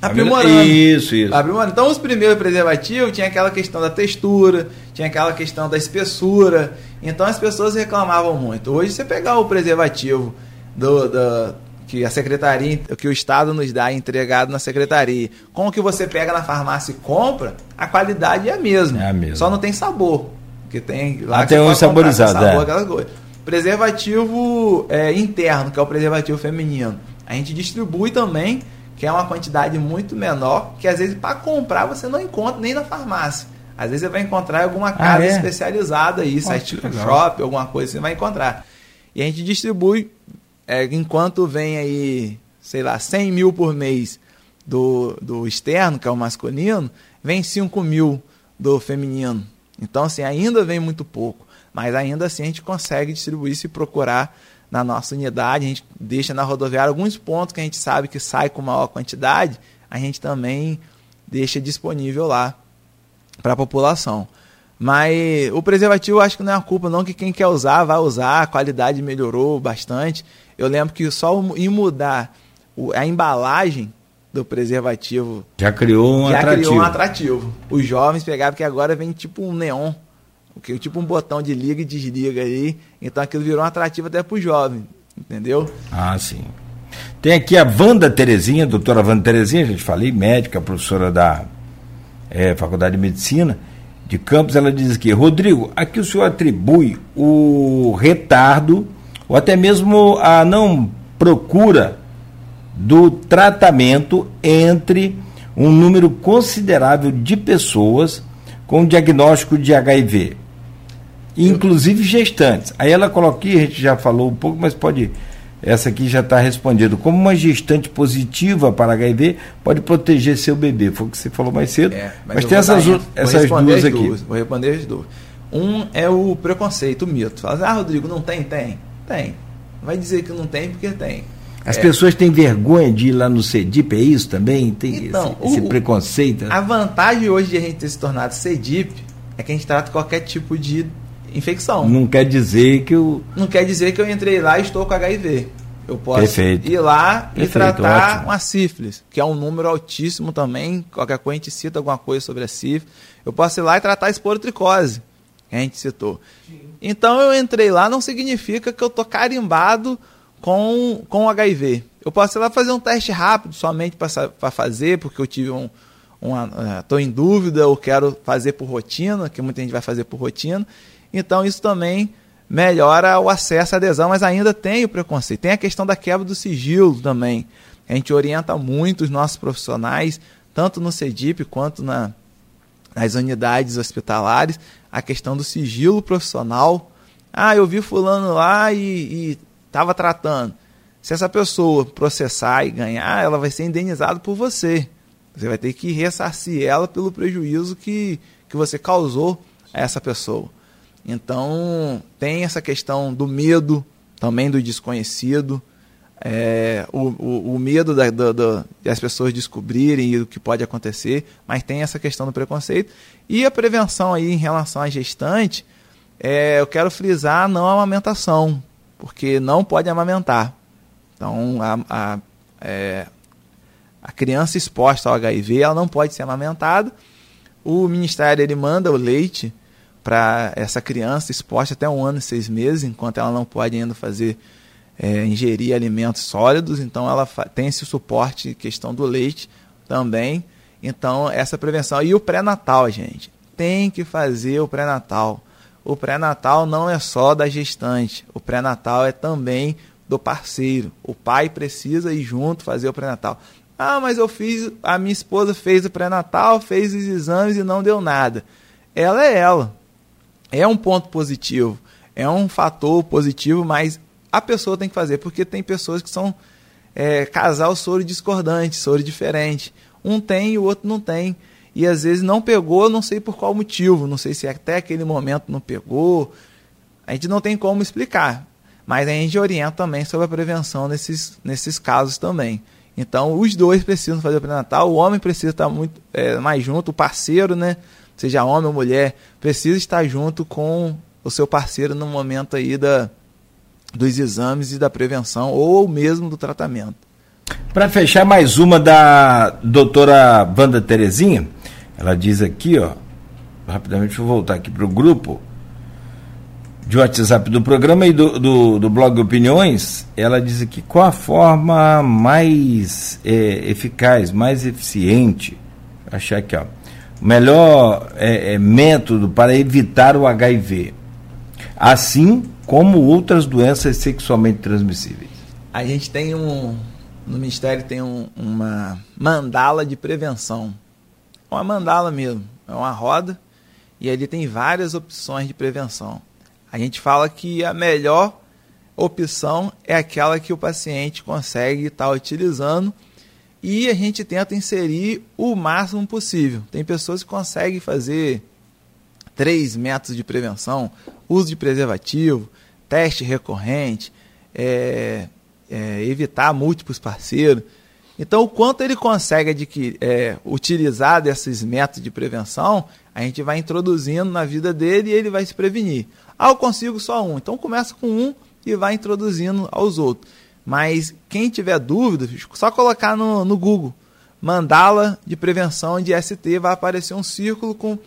aprimorando. Isso, isso. Aprimorando. Então, os primeiros preservativos tinha aquela questão da textura, tinha aquela questão da espessura. Então, as pessoas reclamavam muito. Hoje, você pegar o preservativo do, do que a secretaria, que o Estado nos dá entregado na secretaria, com o que você pega na farmácia e compra, a qualidade é a mesma. É a mesma. Só não tem sabor. Que tem lá Até um saborizado, sabor, é. Preservativo é, interno, que é o preservativo feminino. A gente distribui também que é uma quantidade muito menor, que às vezes para comprar você não encontra nem na farmácia. Às vezes você vai encontrar em alguma ah, casa ah, é? especializada aí, site shop, alguma coisa você vai encontrar. E a gente distribui, é, enquanto vem aí, sei lá, 100 mil por mês do, do externo, que é o masculino, vem 5 mil do feminino. Então, assim, ainda vem muito pouco. Mas ainda assim a gente consegue distribuir se procurar na nossa unidade, a gente deixa na rodoviária alguns pontos que a gente sabe que sai com maior quantidade, a gente também deixa disponível lá para a população. Mas o preservativo acho que não é a culpa não que quem quer usar vai usar, a qualidade melhorou bastante. Eu lembro que só em mudar a embalagem do preservativo já criou um já atrativo. criou um atrativo. Os jovens pegavam porque agora vem tipo um neon tipo um botão de liga e desliga aí. Então aquilo virou um atrativo até para o jovem. Entendeu? Ah, sim. Tem aqui a Wanda Terezinha, doutora Wanda Terezinha, a gente falei, médica, professora da é, Faculdade de Medicina de Campos, ela diz aqui, Rodrigo, aqui o senhor atribui o retardo ou até mesmo a não procura do tratamento entre um número considerável de pessoas com diagnóstico de HIV inclusive gestantes. Aí ela coloca aqui, a gente já falou um pouco, mas pode. Essa aqui já está respondendo. Como uma gestante positiva para HIV pode proteger seu bebê? Foi o que você falou mais cedo. É, mas, mas tem essas, essas duas aqui. Duas, vou responder as duas. Um é o preconceito, o mito. Fala assim, ah, Rodrigo, não tem? Tem. Tem. Vai dizer que não tem porque tem. As é. pessoas têm vergonha de ir lá no CEDIP, é isso também? Tem então, esse, esse o, preconceito? A vantagem hoje de a gente ter se tornado CEDIP é que a gente trata qualquer tipo de infecção. Não quer dizer que eu. Não quer dizer que eu entrei lá e estou com HIV. Eu posso Perfeito. ir lá Perfeito, e tratar ótimo. uma sífilis, que é um número altíssimo também. Qualquer coisa a gente cita alguma coisa sobre a sífilis. Eu posso ir lá e tratar a esporotricose, a gente citou. Então eu entrei lá, não significa que eu estou carimbado com, com HIV. Eu posso ir lá fazer um teste rápido, somente para fazer, porque eu tive um. Estou em dúvida ou quero fazer por rotina, que muita gente vai fazer por rotina. Então isso também melhora o acesso à adesão, mas ainda tem o preconceito. Tem a questão da quebra do sigilo também. A gente orienta muito os nossos profissionais, tanto no CEDIP quanto na, nas unidades hospitalares, a questão do sigilo profissional. Ah, eu vi fulano lá e estava tratando. Se essa pessoa processar e ganhar, ela vai ser indenizada por você. Você vai ter que ressarcir ela pelo prejuízo que, que você causou a essa pessoa. Então, tem essa questão do medo, também do desconhecido, é, o, o, o, medo da, da, da, das pessoas descobrirem o que pode acontecer, mas tem essa questão do preconceito. E a prevenção aí em relação à gestante, é, eu quero frisar não a amamentação, porque não pode amamentar. Então, a, a, é, a criança exposta ao HIV, ela não pode ser amamentada. O Ministério ele manda o leite para essa criança exposta até um ano e seis meses, enquanto ela não pode ainda fazer é, ingerir alimentos sólidos, então ela tem esse suporte, questão do leite também. Então, essa prevenção. E o pré-natal, gente. Tem que fazer o pré-natal. O pré-natal não é só da gestante, o pré-natal é também do parceiro. O pai precisa ir junto fazer o pré-natal. Ah, mas eu fiz, a minha esposa fez o pré-natal, fez os exames e não deu nada. Ela é ela é um ponto positivo, é um fator positivo, mas a pessoa tem que fazer, porque tem pessoas que são é, casal soro discordante, soro diferente. Um tem e o outro não tem. E às vezes não pegou, não sei por qual motivo, não sei se até aquele momento não pegou. A gente não tem como explicar. Mas a gente orienta também sobre a prevenção nesses, nesses casos também. Então, os dois precisam fazer o pré-natal, o homem precisa estar muito é, mais junto, o parceiro, né? seja homem ou mulher, precisa estar junto com o seu parceiro no momento aí da, dos exames e da prevenção ou mesmo do tratamento. Para fechar mais uma da doutora Wanda Terezinha, ela diz aqui, ó, rapidamente vou voltar aqui para o grupo de WhatsApp do programa e do, do, do, blog Opiniões, ela diz aqui qual a forma mais é, eficaz, mais eficiente, achar aqui, ó, melhor é, é, método para evitar o HIV, assim como outras doenças sexualmente transmissíveis? A gente tem um, no Ministério tem um, uma mandala de prevenção. Uma mandala mesmo, é uma roda e ali tem várias opções de prevenção. A gente fala que a melhor opção é aquela que o paciente consegue estar utilizando e a gente tenta inserir o máximo possível. Tem pessoas que conseguem fazer três métodos de prevenção: uso de preservativo, teste recorrente, é, é, evitar múltiplos parceiros. Então, o quanto ele consegue adquirir, é, utilizar desses métodos de prevenção, a gente vai introduzindo na vida dele e ele vai se prevenir. Ah, eu consigo só um. Então, começa com um e vai introduzindo aos outros. Mas quem tiver dúvida, só colocar no, no Google mandala de prevenção de ST, vai aparecer um círculo com,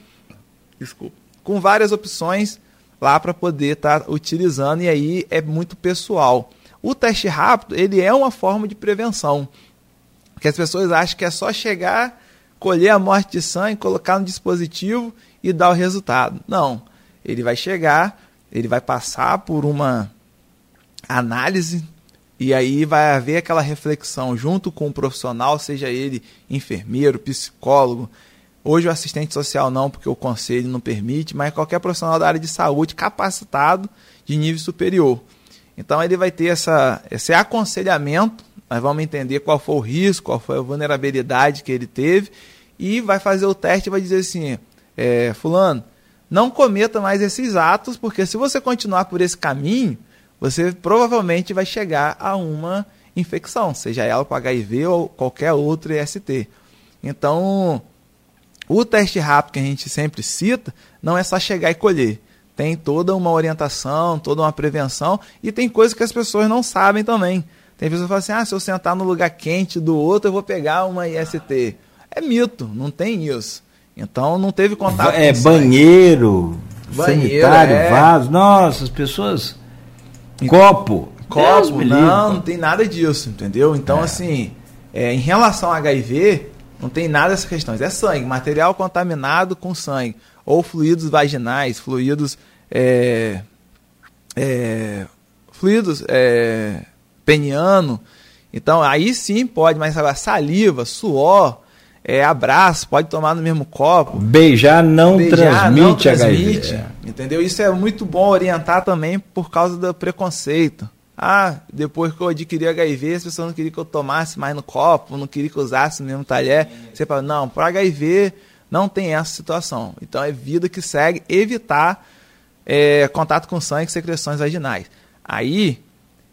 desculpa, com várias opções lá para poder estar tá utilizando e aí é muito pessoal. O teste rápido, ele é uma forma de prevenção. Que as pessoas acham que é só chegar, colher a amostra de sangue, colocar no dispositivo e dar o resultado. Não. Ele vai chegar, ele vai passar por uma análise e aí vai haver aquela reflexão junto com o profissional, seja ele enfermeiro, psicólogo. Hoje o assistente social não, porque o conselho não permite, mas qualquer profissional da área de saúde capacitado de nível superior. Então ele vai ter essa, esse aconselhamento, nós vamos entender qual foi o risco, qual foi a vulnerabilidade que ele teve, e vai fazer o teste e vai dizer assim, é, fulano, não cometa mais esses atos, porque se você continuar por esse caminho, você provavelmente vai chegar a uma infecção, seja ela com HIV ou qualquer outro IST. Então, o teste rápido que a gente sempre cita não é só chegar e colher. Tem toda uma orientação, toda uma prevenção e tem coisas que as pessoas não sabem também. Tem pessoas que falam assim: ah, se eu sentar no lugar quente do outro, eu vou pegar uma IST. É mito, não tem isso. Então não teve contato é, com banheiro, banheiro, sanitário, é... vaso. Nossa, as pessoas Copo. Copo, não, não tem nada disso, entendeu? Então, é. assim, é, em relação a HIV, não tem nada dessas questões. É sangue, material contaminado com sangue. Ou fluidos vaginais, fluidos. É, é, fluidos é, peniano. Então, aí sim pode, mas agora saliva, suor, é, abraço, pode tomar no mesmo copo. Beijar não Beijar transmite, não transmite HIV. Entendeu? Isso é muito bom orientar também por causa do preconceito. Ah, depois que eu adquiri HIV, as pessoas não queriam que eu tomasse mais no copo, não queriam que eu usasse o mesmo talher. Você fala, não, para HIV não tem essa situação. Então é vida que segue evitar é, contato com sangue e secreções vaginais. Aí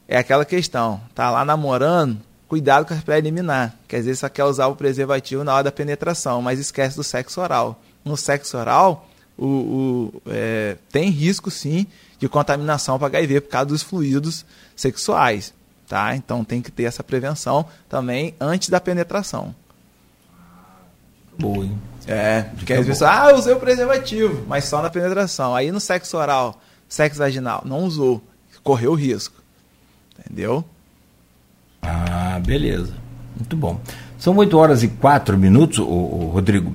é aquela questão, tá lá namorando, cuidado com as pré-eliminar, que às vezes só quer usar o preservativo na hora da penetração, mas esquece do sexo oral. No sexo oral, o, o é, tem risco sim de contaminação para HIV por causa dos fluidos sexuais. Tá? Então tem que ter essa prevenção também antes da penetração. Boa, hein? É, porque às vezes, ah, eu usei o preservativo, mas só na penetração. Aí no sexo oral, sexo vaginal, não usou, correu risco. Entendeu? Ah, beleza. Muito bom. São 8 horas e 4 minutos, ô, ô, Rodrigo.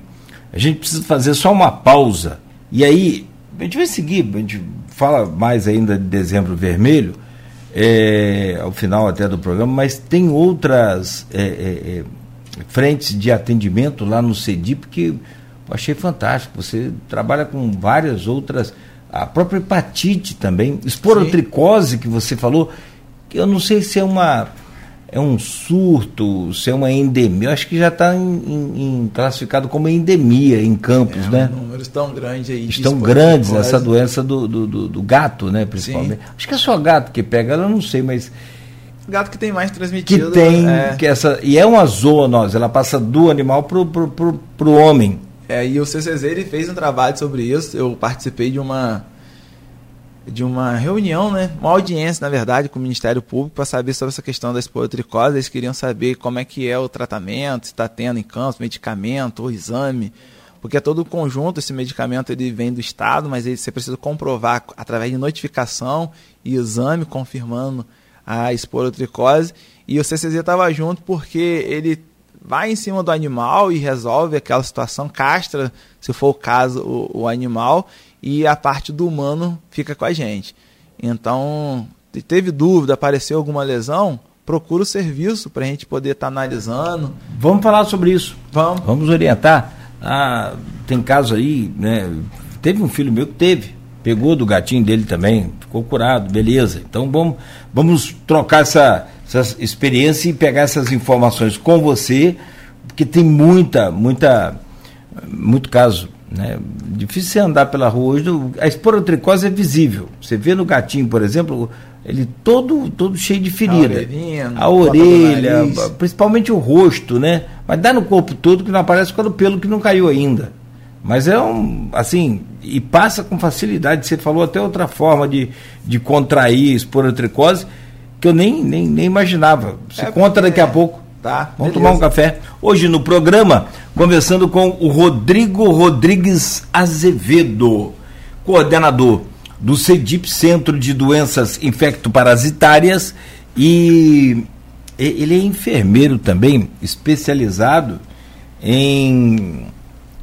A gente precisa fazer só uma pausa. E aí, a gente vai seguir, a gente fala mais ainda de dezembro vermelho, é, ao final até do programa, mas tem outras é, é, é frentes de atendimento lá no CEDIP que eu achei fantástico. Você trabalha com várias outras, a própria hepatite também, esporotricose Sim. que você falou, que eu não sei se é uma é um surto, se é uma endemia. Eu acho que já está classificado como endemia em Campos, é, né? Números tão grandes aí. Estão grandes essa doença do, do, do, do, gato, né? Principalmente. Sim. Acho que é só gato que pega, eu não sei, mas. Gato que tem mais transmitido. Que tem. É. Que essa, e é uma zoonose, ela passa do animal pro, pro, pro, pro homem. É, e o CCZ ele fez um trabalho sobre isso. Eu participei de uma de uma reunião, né, uma audiência, na verdade, com o Ministério Público para saber sobre essa questão da esporotricose. Eles queriam saber como é que é o tratamento, se está tendo em medicamento ou exame, porque é todo o conjunto, esse medicamento ele vem do Estado, mas ele, você precisa comprovar através de notificação e exame confirmando a esporotricose. E o CCZ estava junto porque ele vai em cima do animal e resolve aquela situação, castra, se for o caso, o, o animal, e a parte do humano fica com a gente. Então, teve dúvida, apareceu alguma lesão, procura o serviço para a gente poder estar tá analisando. Vamos falar sobre isso. Vamos. Vamos orientar. Ah, tem caso aí, né? Teve um filho meu que teve, pegou do gatinho dele também, ficou curado, beleza. Então vamos, vamos trocar essa, essa experiência e pegar essas informações com você, porque tem muita, muita, muito caso né? Difícil você andar pela rua hoje. A esporotricose é visível. Você vê no gatinho, por exemplo, ele todo, todo cheio de ferida. A, a orelha, principalmente o rosto, né? Mas dá no corpo todo que não aparece quando o pelo que não caiu ainda. Mas é um, assim, e passa com facilidade. Você falou até outra forma de, de contrair esporotricose que eu nem, nem, nem imaginava. Você é, conta daqui é. a pouco. Tá. Vamos Beleza. tomar um café. Hoje no programa, conversando com o Rodrigo Rodrigues Azevedo, coordenador do CEDIP, Centro de Doenças Infectoparasitárias, e ele é enfermeiro também, especializado em.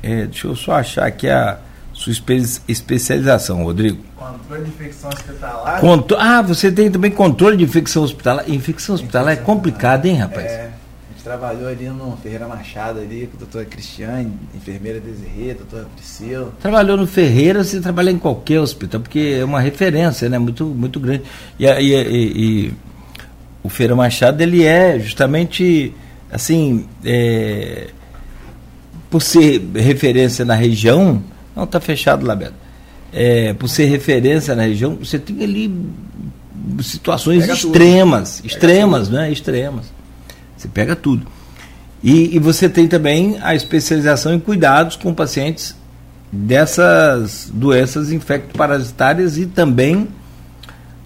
É, deixa eu só achar aqui a sua espe especialização, Rodrigo. Controle de infecção hospitalar. Contro ah, você tem também controle de infecção hospitalar. Infecção hospitalar infecção é complicado, hein, rapaz? É trabalhou ali no Ferreira Machado, ali, com a doutora Cristiane, enfermeira Desirê, doutora Priscila. Trabalhou no Ferreira, você trabalha em qualquer hospital, porque é uma referência, né? Muito, muito grande. E, e, e, e o Ferreira Machado, ele é justamente, assim, é, por ser referência na região, não está fechado lá, Beto. É, por ser referência na região, você tem ali situações Pega extremas, tudo. extremas, né? Extremas. Você pega tudo. E, e, você tem também a especialização em cuidados com pacientes dessas doenças infectoparasitárias e também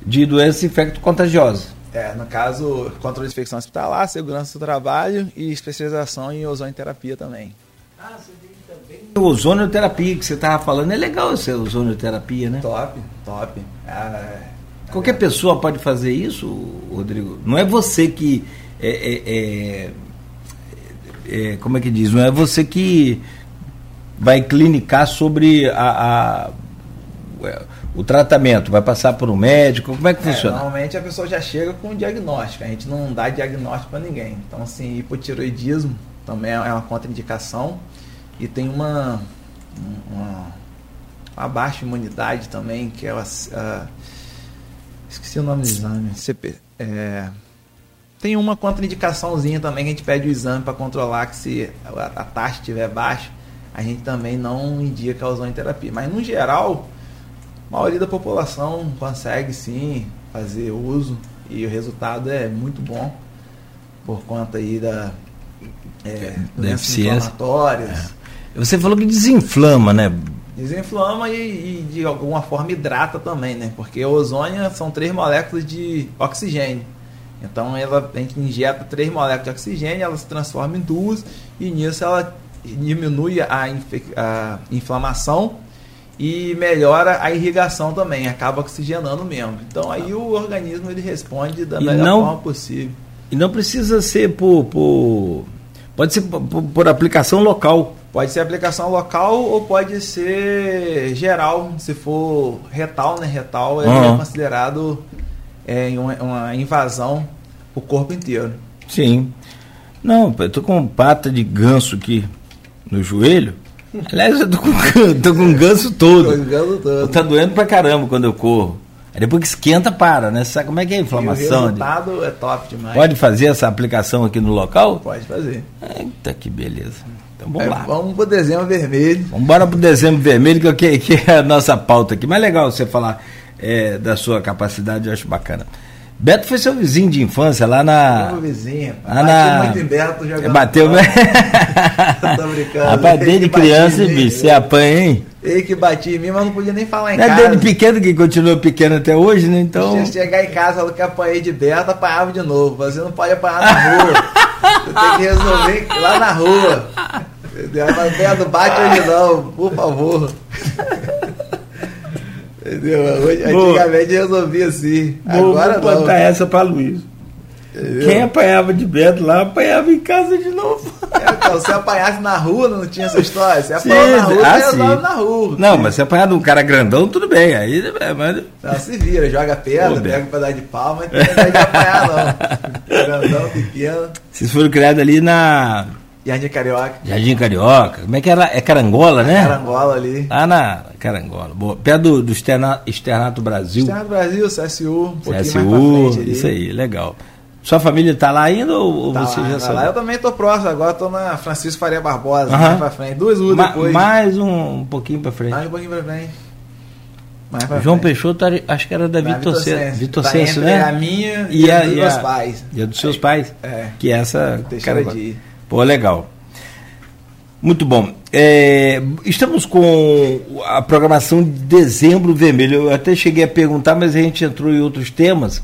de doenças infectocontagiosas. É, no caso, controle de infecção hospitalar, segurança do trabalho e especialização em ozonioterapia também. Ah, você tem também. Ozonioterapia que você estava falando, é legal essa ozonioterapia, né? Top, top. Ah, Qualquer é. pessoa pode fazer isso, Rodrigo? Não é você que é é, é, é, como é que diz? Não é você que vai clinicar sobre a, a o tratamento, vai passar por um médico, como é que funciona? Normalmente a pessoa já chega com um diagnóstico, a gente não dá diagnóstico para ninguém. Então, assim, hipotiroidismo também é uma contraindicação e tem uma, uma, uma baixa imunidade também, que é a, a esqueci o nome do exame, CP, É, tem uma contraindicaçãozinha também que a gente pede o exame para controlar que se a, a taxa estiver baixa, a gente também não indica a ozonioterapia. Mas no geral, a maioria da população consegue sim fazer uso e o resultado é muito bom por conta aí da é, doenças inflamatórias. É. Você falou que desinflama, né? Desinflama e, e, de alguma forma hidrata também, né? Porque o ozônio são três moléculas de oxigênio. Então ela, a gente injeta três moléculas de oxigênio, ela se transforma em duas e nisso ela diminui a, a inflamação e melhora a irrigação também, acaba oxigenando mesmo. Então aí o organismo ele responde da e melhor não, forma possível. E não precisa ser por, por pode ser por, por, aplicação local. Pode ser aplicação local ou pode ser geral, se for retal, né? Retal uhum. é considerado é, uma, uma invasão o corpo inteiro. Sim. Não, eu tô com pata de ganso aqui no joelho. Aliás, eu tô com, tô com ganso todo. Com ganso todo. Tá doendo pra caramba quando eu corro. Aí depois que esquenta, para, né? Sabe como é que é a inflamação? E o resultado de... é top demais. Pode fazer essa aplicação aqui no local? Pode fazer. Eita, que beleza. Então vamos é, lá. Vamos pro dezembro vermelho. Vamos embora pro dezembro vermelho, que, que é a nossa pauta aqui. Mas legal você falar é, da sua capacidade, eu acho bacana. Beto foi seu vizinho de infância lá na. Meu vizinho, lá na... muito em Beto jogando. Bateu, né? Tô brincando. Rapaz, desde criança, bicho, você apanha, hein? Ele que batia em mim, mas não podia nem falar em não casa. É desde pequeno que continua pequeno até hoje, né? Então. Se chegar em casa, falou que apanhei de Beto, apanhava de novo. Você não pode apanhar na rua. Você tem que resolver lá na rua. Mas Beto bate hoje não, por favor. Entendeu? Hoje, antigamente resolvia assim. Vou, Agora vou contar essa para Luiz. Entendeu? Quem apanhava de Beto lá, apanhava em casa de novo. É, então, se apanhasse na rua, não tinha essa história. Se apanhava na rua, ah, você na rua. Não, mas se apanhar de um cara grandão, tudo bem. Aí, é, mas... Não, se vira, joga pedra, Pô, pega um pedaço de pau, mas não tem de apanhar, não. grandão, pequeno. Vocês foram criados ali na Jardim Carioca. Jardim Carioca. Como é que era? É Carangola, né? Carangola ali. Lá na Carangola. Boa. Perto do, do Externa, Externato Brasil. Externato Brasil, CSU, um CSU, frente, isso aí, legal. Sua família está lá ainda ou tá você lá, já sabe? Lá eu também estou próximo, agora estou na Francisco Faria Barbosa, mais para frente. Duas ruas Ma depois. Mais um, um pouquinho para frente. Mais um pouquinho para frente. João frente. Peixoto, acho que era da Vitor Senso, Vitor tá né? a minha e, e a, dos meus pais. E a dos seus pais? É. Que é essa... Cara de... Pô, legal. Muito bom. É, estamos com a programação de dezembro vermelho. Eu até cheguei a perguntar, mas a gente entrou em outros temas.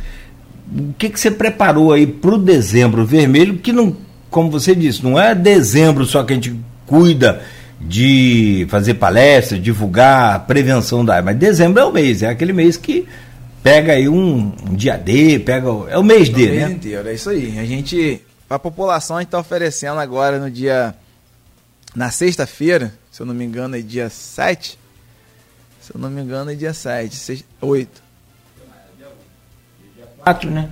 O que, que você preparou aí para o dezembro vermelho? Que não, como você disse, não é dezembro só que a gente cuida de fazer palestras, divulgar a prevenção da mas dezembro é o mês, é aquele mês que pega aí um, um dia D, pega é o mês D, o mês né? inteiro, é isso aí. A gente, a população a gente está oferecendo agora no dia na sexta-feira, se eu não me engano é dia 7, se eu não me engano é dia 7, 6, 8. Dia 4, né?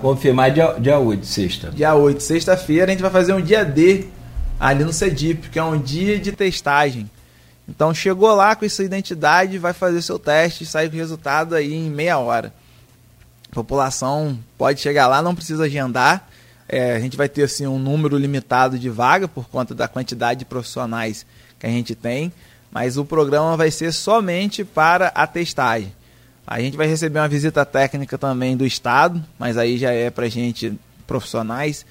Confirmar dia, dia 8, sexta. Dia 8, sexta-feira, a gente vai fazer um dia D ali no CEDIP, que é um dia de testagem. Então chegou lá com essa identidade, vai fazer seu teste e sai com o resultado aí em meia hora. A população pode chegar lá, não precisa agendar. É, a gente vai ter assim, um número limitado de vaga por conta da quantidade de profissionais que a gente tem, mas o programa vai ser somente para a testagem. A gente vai receber uma visita técnica também do Estado, mas aí já é para gente profissionais.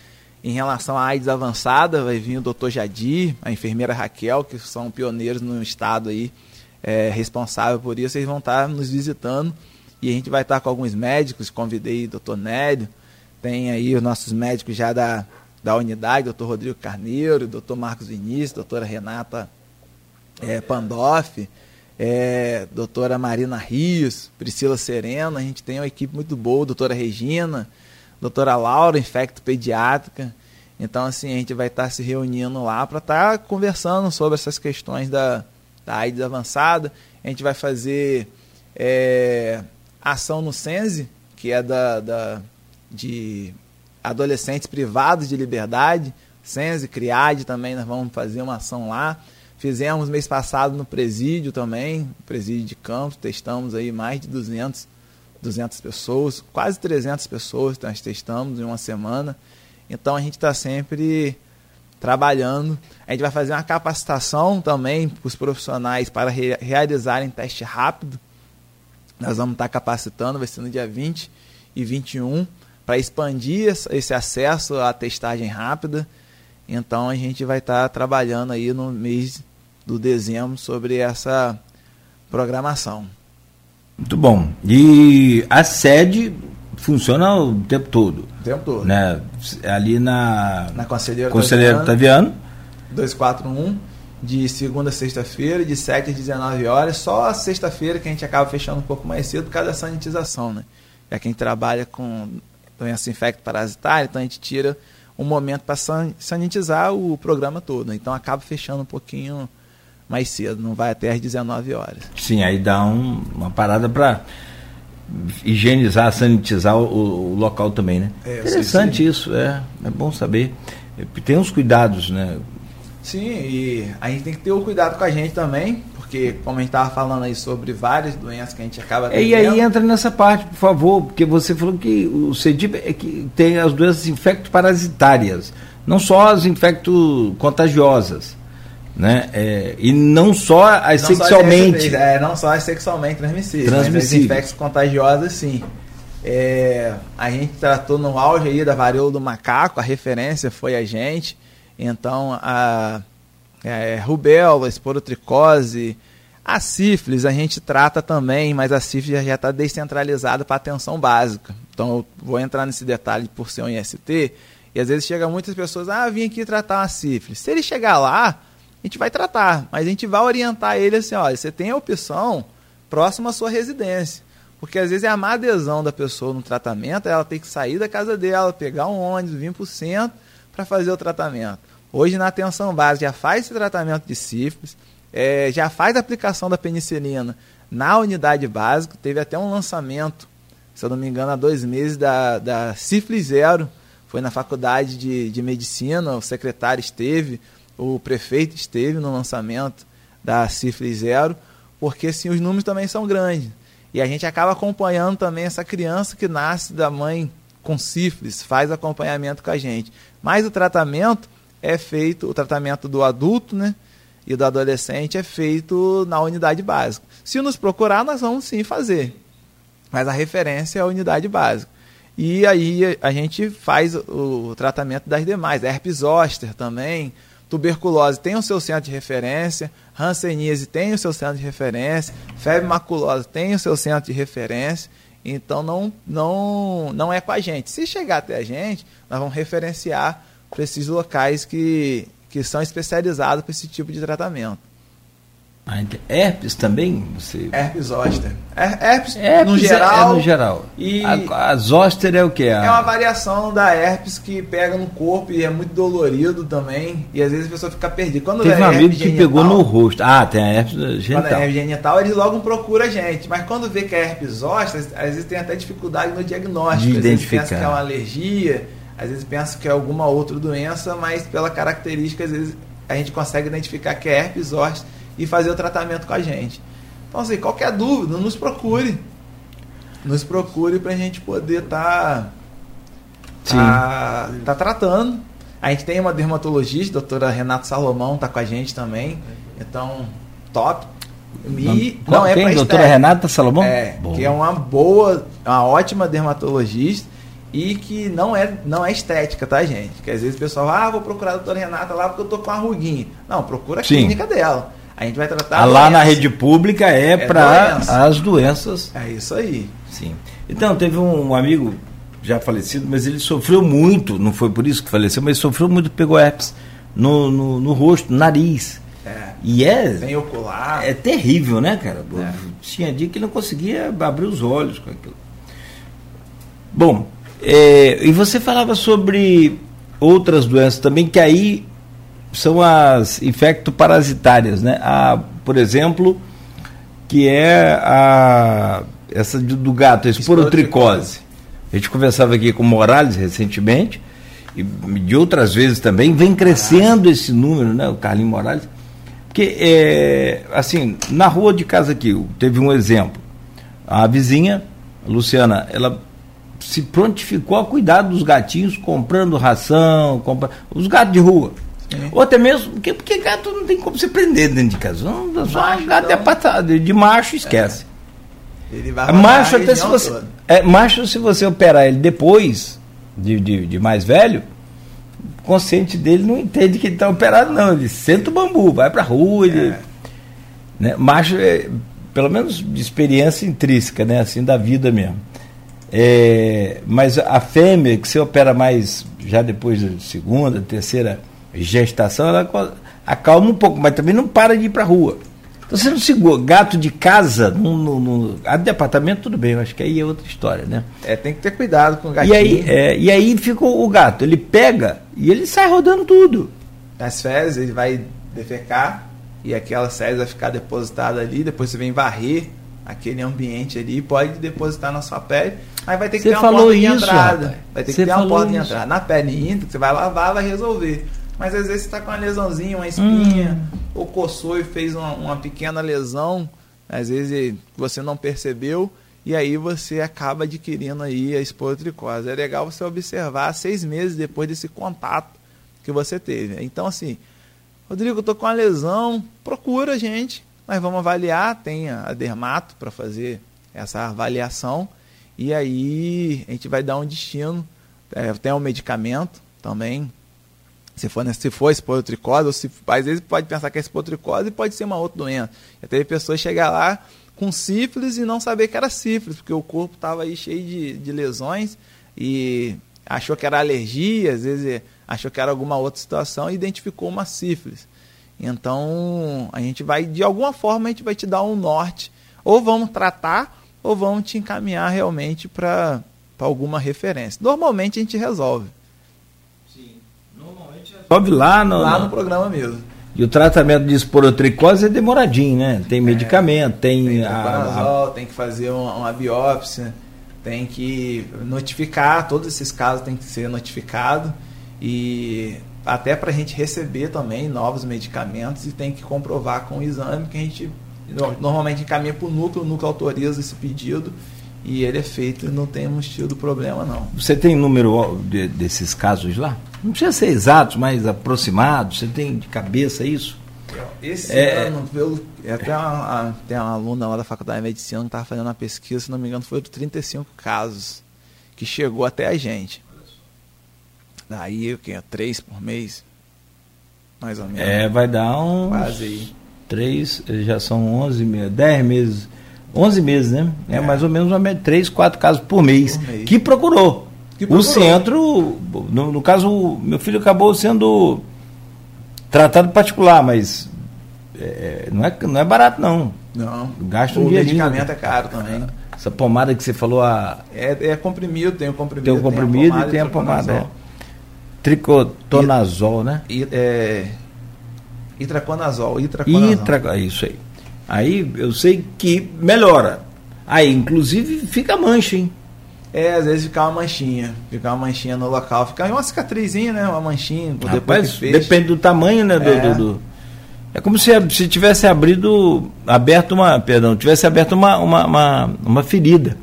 Em relação à AIDS avançada, vai vir o Dr. Jadir, a enfermeira Raquel, que são pioneiros no Estado aí, é, responsável por isso. Eles vão estar nos visitando e a gente vai estar com alguns médicos. Convidei o Dr. Nélio, tem aí os nossos médicos já da, da unidade, doutor Rodrigo Carneiro, doutor Marcos Vinícius, doutora Renata é, Pandoff, é, doutora Marina Rios, Priscila Serena, a gente tem uma equipe muito boa, doutora Regina, doutora Laura, infecto pediátrica. Então, assim, a gente vai estar se reunindo lá para estar conversando sobre essas questões da, da AIDS avançada. A gente vai fazer é, ação no Sense, que é da, da de adolescentes privados de liberdade, Sense, Criade também, nós vamos fazer uma ação lá. Fizemos mês passado no presídio também, presídio de Campos, testamos aí mais de 200, 200 pessoas, quase 300 pessoas nós testamos em uma semana. Então a gente está sempre trabalhando. A gente vai fazer uma capacitação também para os profissionais para re realizarem teste rápido. Nós vamos estar tá capacitando, vai ser no dia 20 e 21, para expandir esse acesso à testagem rápida. Então a gente vai estar tá trabalhando aí no mês do dezembro sobre essa programação. Muito bom. E a sede funciona o tempo todo. O tempo todo. Né? Ali na, na Conselheiro, Conselheiro Taviano. 241, de segunda a sexta-feira, de 7 às 19 horas. Só a sexta-feira que a gente acaba fechando um pouco mais cedo por causa da sanitização, né? É quem trabalha com doença infecto-parasitária, então a gente tira um momento para sanitizar o programa todo. Então acaba fechando um pouquinho mais cedo, não vai até às 19 horas. Sim, aí dá um, uma parada para higienizar, sanitizar o, o, local também, né? É, Interessante sim. isso, é, é bom saber. Tem uns cuidados, né? Sim, e a gente tem que ter o cuidado com a gente também, porque como a gente estava falando aí sobre várias doenças que a gente acaba tendo. E aí entra nessa parte, por favor, porque você falou que o CEDIP é que tem as doenças infecto-parasitárias, não só as infecto-contagiosas né? É, e não só as não sexualmente. Só é, não só as sexualmente transmissíveis, transmissíveis. mas as infecções contagiosas sim. É, a gente tratou no auge aí da varíola do macaco, a referência foi a gente. Então a é, rubéola, esporotricose, a sífilis a gente trata também, mas a sífilis já está descentralizada para atenção básica. Então eu vou entrar nesse detalhe por ser um IST. E às vezes chega muitas pessoas, ah, vim aqui tratar uma sífilis. Se ele chegar lá, a gente vai tratar, mas a gente vai orientar ele assim, olha, você tem a opção próximo à sua residência. Porque às vezes é a má adesão da pessoa no tratamento, ela tem que sair da casa dela, pegar um ônibus, vir para o centro para fazer o tratamento. Hoje na atenção básica já faz esse tratamento de sífilis, é, já faz a aplicação da penicilina na unidade básica, teve até um lançamento, se eu não me engano, há dois meses, da, da sífilis zero, foi na faculdade de, de medicina, o secretário esteve, o prefeito esteve no lançamento da Cifre Zero, porque sim, os números também são grandes. E a gente acaba acompanhando também essa criança que nasce da mãe com sífilis, faz acompanhamento com a gente. Mas o tratamento é feito, o tratamento do adulto né, e do adolescente é feito na unidade básica. Se nos procurar, nós vamos sim fazer. Mas a referência é a unidade básica. E aí a gente faz o tratamento das demais. Herpes zoster também, Tuberculose tem o seu centro de referência, Hanseníase tem o seu centro de referência, febre maculosa tem o seu centro de referência. Então não, não, não é com a gente. Se chegar até a gente, nós vamos referenciar para esses locais que, que são especializados para esse tipo de tratamento. Ah, herpes também? Você... Herpes zoster. Herpes, herpes no geral. É, é no geral. E a, a zoster é o que? A... É uma variação da herpes que pega no corpo e é muito dolorido também. E às vezes a pessoa fica perdida. Quando Teve é um amigo que genital, pegou no rosto. Ah, tem a herpes genital. Quando é herpes genital, ele logo procura a gente. Mas quando vê que é herpes zoster, às vezes tem até dificuldade no diagnóstico. De às identificar. vezes pensa que é uma alergia, às vezes pensa que é alguma outra doença, mas pela característica, às vezes a gente consegue identificar que é herpes zoster e fazer o tratamento com a gente. Então, assim, qualquer dúvida, nos procure. Nos procure para a gente poder estar tá, tá, tá, tratando. A gente tem uma dermatologista, a doutora Renata Salomão, está com a gente também. Então, top. E não, não é para doutora Renata Salomão? É, boa. que é uma boa, uma ótima dermatologista e que não é, não é estética, tá, gente? Que às vezes o pessoal, ah, vou procurar a doutora Renata lá porque eu tô com uma ruguinha. Não, procura a Sim. clínica dela. A gente vai tratar. Ah, lá na rede pública é, é para as doenças. É isso aí. Sim. Então, teve um amigo já falecido, mas ele sofreu muito, não foi por isso que faleceu, mas sofreu muito, pegou herpes no, no, no rosto, no nariz. É. E é. Sem ocular. É terrível, né, cara? É. Tinha dia que ele não conseguia abrir os olhos com aquilo. Bom, é, e você falava sobre outras doenças também, que aí são as infectoparasitárias, né? A, por exemplo, que é a essa do gato, a esporotricose. A gente conversava aqui com o Morales recentemente e de outras vezes também vem crescendo esse número, né? O Carlinhos Morales, porque é, assim na rua de casa aqui teve um exemplo, a vizinha Luciana, ela se prontificou a cuidar dos gatinhos, comprando ração, compra... os gatos de rua. É. Ou até mesmo, porque, porque gato não tem como se prender dentro de casa. Não, só macho, gato então... é patado, de macho esquece. É. Ele vai macho até se você. É, macho, se você operar ele depois de, de, de mais velho, o consciente dele não entende que ele está operado, não. Ele senta o bambu, vai pra rua, ele. É. Né? Macho, é, pelo menos de experiência intrínseca, né? Assim, da vida mesmo. É, mas a fêmea, que você opera mais já depois da segunda, terceira gestação, ela acalma um pouco, mas também não para de ir para a rua. Então você não segura. Gato de casa, no, no, no a departamento, tudo bem, eu acho que aí é outra história, né? É, tem que ter cuidado com o gatinho. E aí, é, e aí fica o gato, ele pega e ele sai rodando tudo. Nas fezes, ele vai defecar e aquela fezes vai ficar depositada ali, depois você vem varrer aquele ambiente ali, pode depositar na sua pele, aí vai ter que você ter uma porta de entrada. Rapaz. Vai ter que você ter uma porta isso. de entrada. Na pele íntegra, você vai lavar, vai resolver. Mas às vezes você está com uma lesãozinha, uma espinha, hum. ou coçou e fez uma, uma pequena lesão, às vezes você não percebeu, e aí você acaba adquirindo aí a esporotricose. É legal você observar seis meses depois desse contato que você teve. Então, assim, Rodrigo, eu tô com uma lesão, procura a gente, nós vamos avaliar, tem a dermato para fazer essa avaliação, e aí a gente vai dar um destino, é, tem um medicamento também se for, né, se for esporotricose, ou se, às vezes pode pensar que é esporotricose e pode ser uma outra doença. Já teve pessoas chegar lá com sífilis e não saber que era sífilis, porque o corpo estava aí cheio de, de lesões e achou que era alergia, às vezes achou que era alguma outra situação e identificou uma sífilis. Então, a gente vai, de alguma forma, a gente vai te dar um norte. Ou vamos tratar, ou vamos te encaminhar realmente para alguma referência. Normalmente a gente resolve. Resolve lá no, lá no programa mesmo. E o tratamento de esporotricose é demoradinho, né? Tem é, medicamento, tem. Tem, a, a... tem que fazer uma, uma, biópsia, tem que notificar, todos esses casos tem que ser notificado. E até para a gente receber também novos medicamentos e tem que comprovar com o exame que a gente normalmente encaminha para o núcleo, o núcleo autoriza esse pedido e ele é feito e não temos tido problema não. Você tem número de, desses casos lá? Não precisa ser exato, mas aproximado. Você tem de cabeça isso? Esse é, ano, pelo, é até uma, tem uma aluna lá da Faculdade de Medicina que estava fazendo uma pesquisa, se não me engano, foi de 35 casos que chegou até a gente. Daí, o que? Três por mês? Mais ou menos. É, vai dar um. Quase aí. Três, já são 11 meses, 10 meses. 11 meses, né? É, é mais ou menos uma média, 3, 4 casos por mês, por mês. que procurou. O centro, no, no caso, meu filho acabou sendo tratado particular, mas é, não, é, não é barato não. Não. Gasta um o medicamento é caro também. Essa pomada que você falou a é, é comprimido, tem o comprimido, tem o comprimido tem e tem a pomada. É. Tricotonazol, né? I, é, itraconazol, itraconazol. Itra, isso aí. Aí eu sei que melhora. Aí, inclusive, fica mancha, hein? É, às vezes fica uma manchinha. Fica uma manchinha no local. Fica uma cicatrizinha, né? Uma manchinha. Rapaz, depende do tamanho, né? Do, é. Do, do, é como se, se tivesse abrido, aberto uma, perdão, tivesse aberto uma, uma, uma, uma ferida.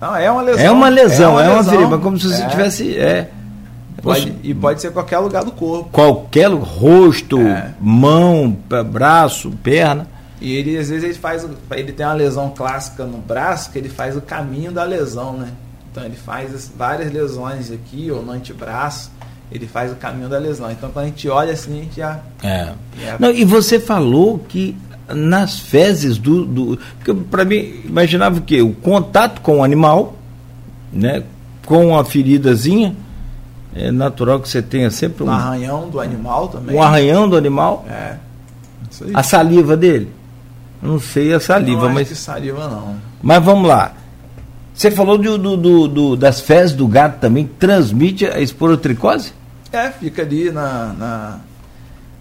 Não, é uma lesão. É uma lesão, é uma, é uma ferida, como se você é. tivesse. É, pode, e pode ser qualquer lugar do corpo. Qualquer rosto, é. mão, braço, perna. E ele às vezes ele faz, ele tem uma lesão clássica no braço que ele faz o caminho da lesão, né? Então ele faz várias lesões aqui, ou no antebraço, ele faz o caminho da lesão. Então quando a gente olha assim, a gente já. É. já... Não, e você falou que nas fezes do. do porque para mim, imaginava o quê? O contato com o animal, né? Com a feridazinha. É natural que você tenha sempre um. Arranhão do animal também. Um arranhão do animal. É. A saliva dele. Não sei a saliva, não mas. Que saliva não. Mas vamos lá. Você falou do, do, do, do, das fezes do gato também, transmite a esporotricose? É, fica ali na, na,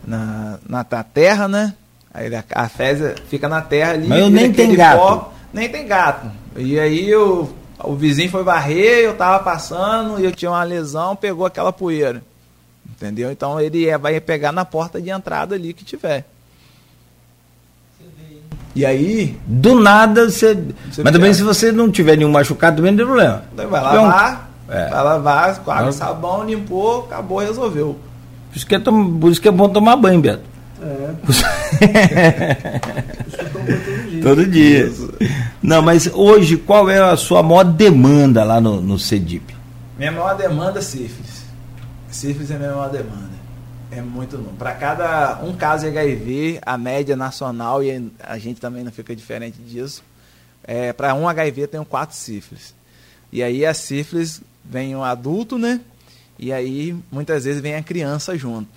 na, na, na terra, né? Aí a, a fezes fica na terra ali. Mas eu nem tem gato. Pó, nem tem gato. E aí eu, o vizinho foi varrer, eu tava passando e eu tinha uma lesão, pegou aquela poeira. Entendeu? Então ele é, vai pegar na porta de entrada ali que tiver. E aí. Do nada você. você mas também se você não tiver nenhum machucado, também não tem problema. Vai lavar, é. vai lavar, com água e sabão, limpou, acabou, resolveu. Por isso que é, por isso que é bom tomar banho, Beto. É. todo dia. Não, mas hoje, qual é a sua maior demanda lá no, no CEDIP? Minha maior demanda é sífilis. Sífilis é a minha maior demanda. É muito Para cada um caso de HIV, a média nacional, e a gente também não fica diferente disso, é, para um HIV tem quatro sífilis. E aí a sífilis vem um adulto, né? E aí muitas vezes vem a criança junto.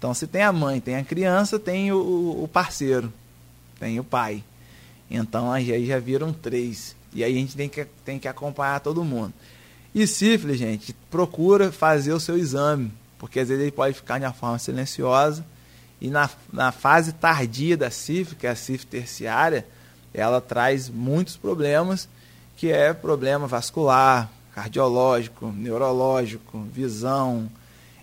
Então se tem a mãe, tem a criança, tem o, o parceiro, tem o pai. Então aí já viram três. E aí a gente tem que, tem que acompanhar todo mundo. E sífilis, gente, procura fazer o seu exame porque às vezes ele pode ficar de uma forma silenciosa e na, na fase tardia da sífilis, que é a sífilis terciária, ela traz muitos problemas, que é problema vascular, cardiológico, neurológico, visão,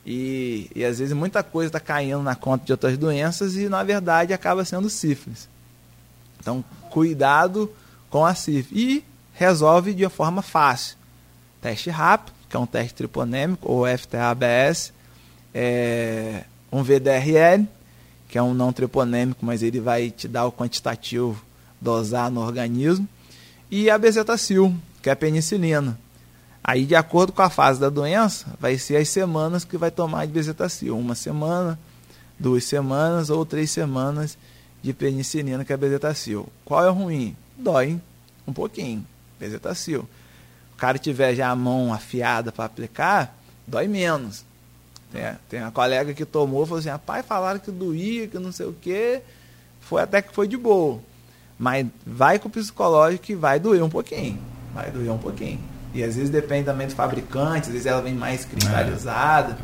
e, e às vezes muita coisa está caindo na conta de outras doenças e na verdade acaba sendo sífilis. Então, cuidado com a sífilis. E resolve de uma forma fácil. Teste rápido, que é um teste triponêmico, ou FTABS, é, um VDRL, que é um não treponêmico, mas ele vai te dar o quantitativo dosar no organismo, e a bezetacil, que é a penicilina. Aí, de acordo com a fase da doença, vai ser as semanas que vai tomar de bezetacil. Uma semana, duas semanas ou três semanas de penicilina, que é bezetacil. Qual é o ruim? Dói um pouquinho, bezetacil. O cara tiver já a mão afiada para aplicar, dói menos. Tem, tem uma colega que tomou e falou assim: rapaz, falaram que doía, que não sei o quê. Foi até que foi de boa. Mas vai com o psicológico que vai doer um pouquinho. Vai doer um pouquinho. E às vezes depende também do fabricante, às vezes ela vem mais cristalizada.